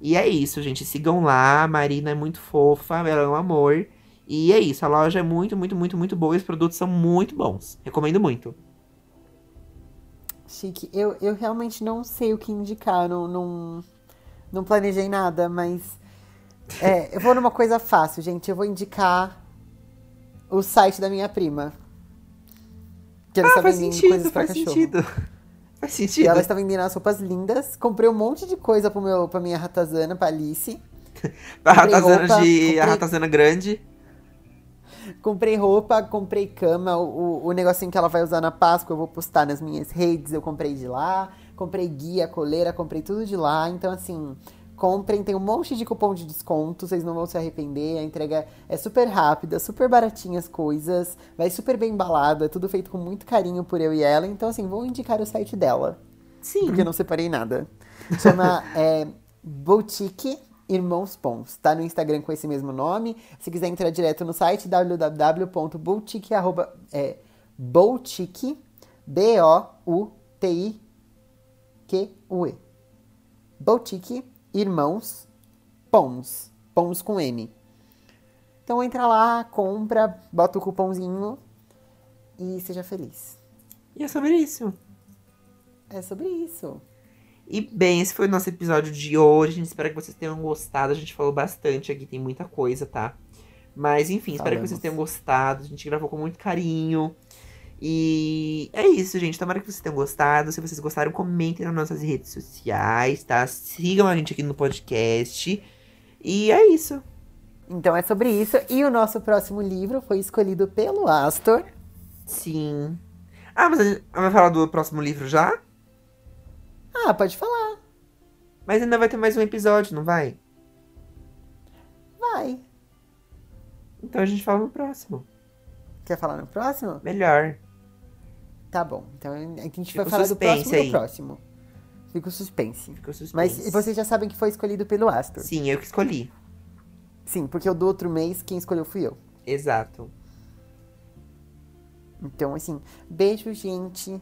E é isso, gente. Sigam lá. A Marina é muito fofa, ela é um amor. E é isso. A loja é muito, muito, muito, muito boa. E os produtos são muito bons. Recomendo muito. Chique. Eu, eu realmente não sei o que indicar, não, não, não planejei nada, mas. É, eu vou numa coisa fácil, gente. Eu vou indicar o site da minha prima. Que ela ah, está vendendo sentido, coisas pra faz cachorro. Sentido. Faz sentido. E ela está vendendo as roupas lindas. Comprei um monte de coisa pro meu, pra minha ratazana, pra Alice. pra ratazana roupa, de. Comprei... A ratazana grande. Comprei roupa, comprei cama, o, o negocinho que ela vai usar na Páscoa eu vou postar nas minhas redes, eu comprei de lá. Comprei guia, coleira, comprei tudo de lá. Então, assim, comprem, tem um monte de cupom de desconto, vocês não vão se arrepender. A entrega é super rápida, super baratinha as coisas, vai super bem embalado, é tudo feito com muito carinho por eu e ela. Então, assim, vou indicar o site dela. Sim. Porque eu não separei nada. Chama é, Boutique Irmãos Pons. Tá no Instagram com esse mesmo nome. Se quiser entrar direto no site www.boutique, é, boutique, B-O-U-T-I-Q-U-E. Boutique Irmãos Pons. Pons com M. Então entra lá, compra, bota o cupomzinho e seja feliz. E é sobre isso. É sobre isso. E bem, esse foi o nosso episódio de hoje. A gente espera que vocês tenham gostado. A gente falou bastante aqui, tem muita coisa, tá? Mas enfim, espero que vocês tenham gostado. A gente gravou com muito carinho. E é isso, gente. Tomara que vocês tenham gostado. Se vocês gostaram, comentem nas nossas redes sociais, tá? Sigam a gente aqui no podcast. E é isso. Então é sobre isso. E o nosso próximo livro foi escolhido pelo Astor. Sim. Ah, mas a gente vai falar do próximo livro já? Ah, pode falar. Mas ainda vai ter mais um episódio, não vai? Vai. Então a gente fala no próximo. Quer falar no próximo? Melhor. Tá bom. Então a gente Fica vai falar do próximo aí. do próximo. Fica o suspense. Fica o suspense. Mas vocês já sabem que foi escolhido pelo Astor. Sim, eu que escolhi. Sim, porque o do outro mês quem escolheu fui eu. Exato. Então, assim, beijo, gente.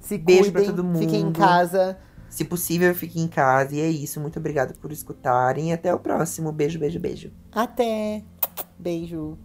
Se beijo cuidem, pra todo mundo. Fiquem em casa. Se possível, fiquem em casa. E é isso. Muito obrigada por escutarem. E até o próximo. Beijo, beijo, beijo. Até. Beijo.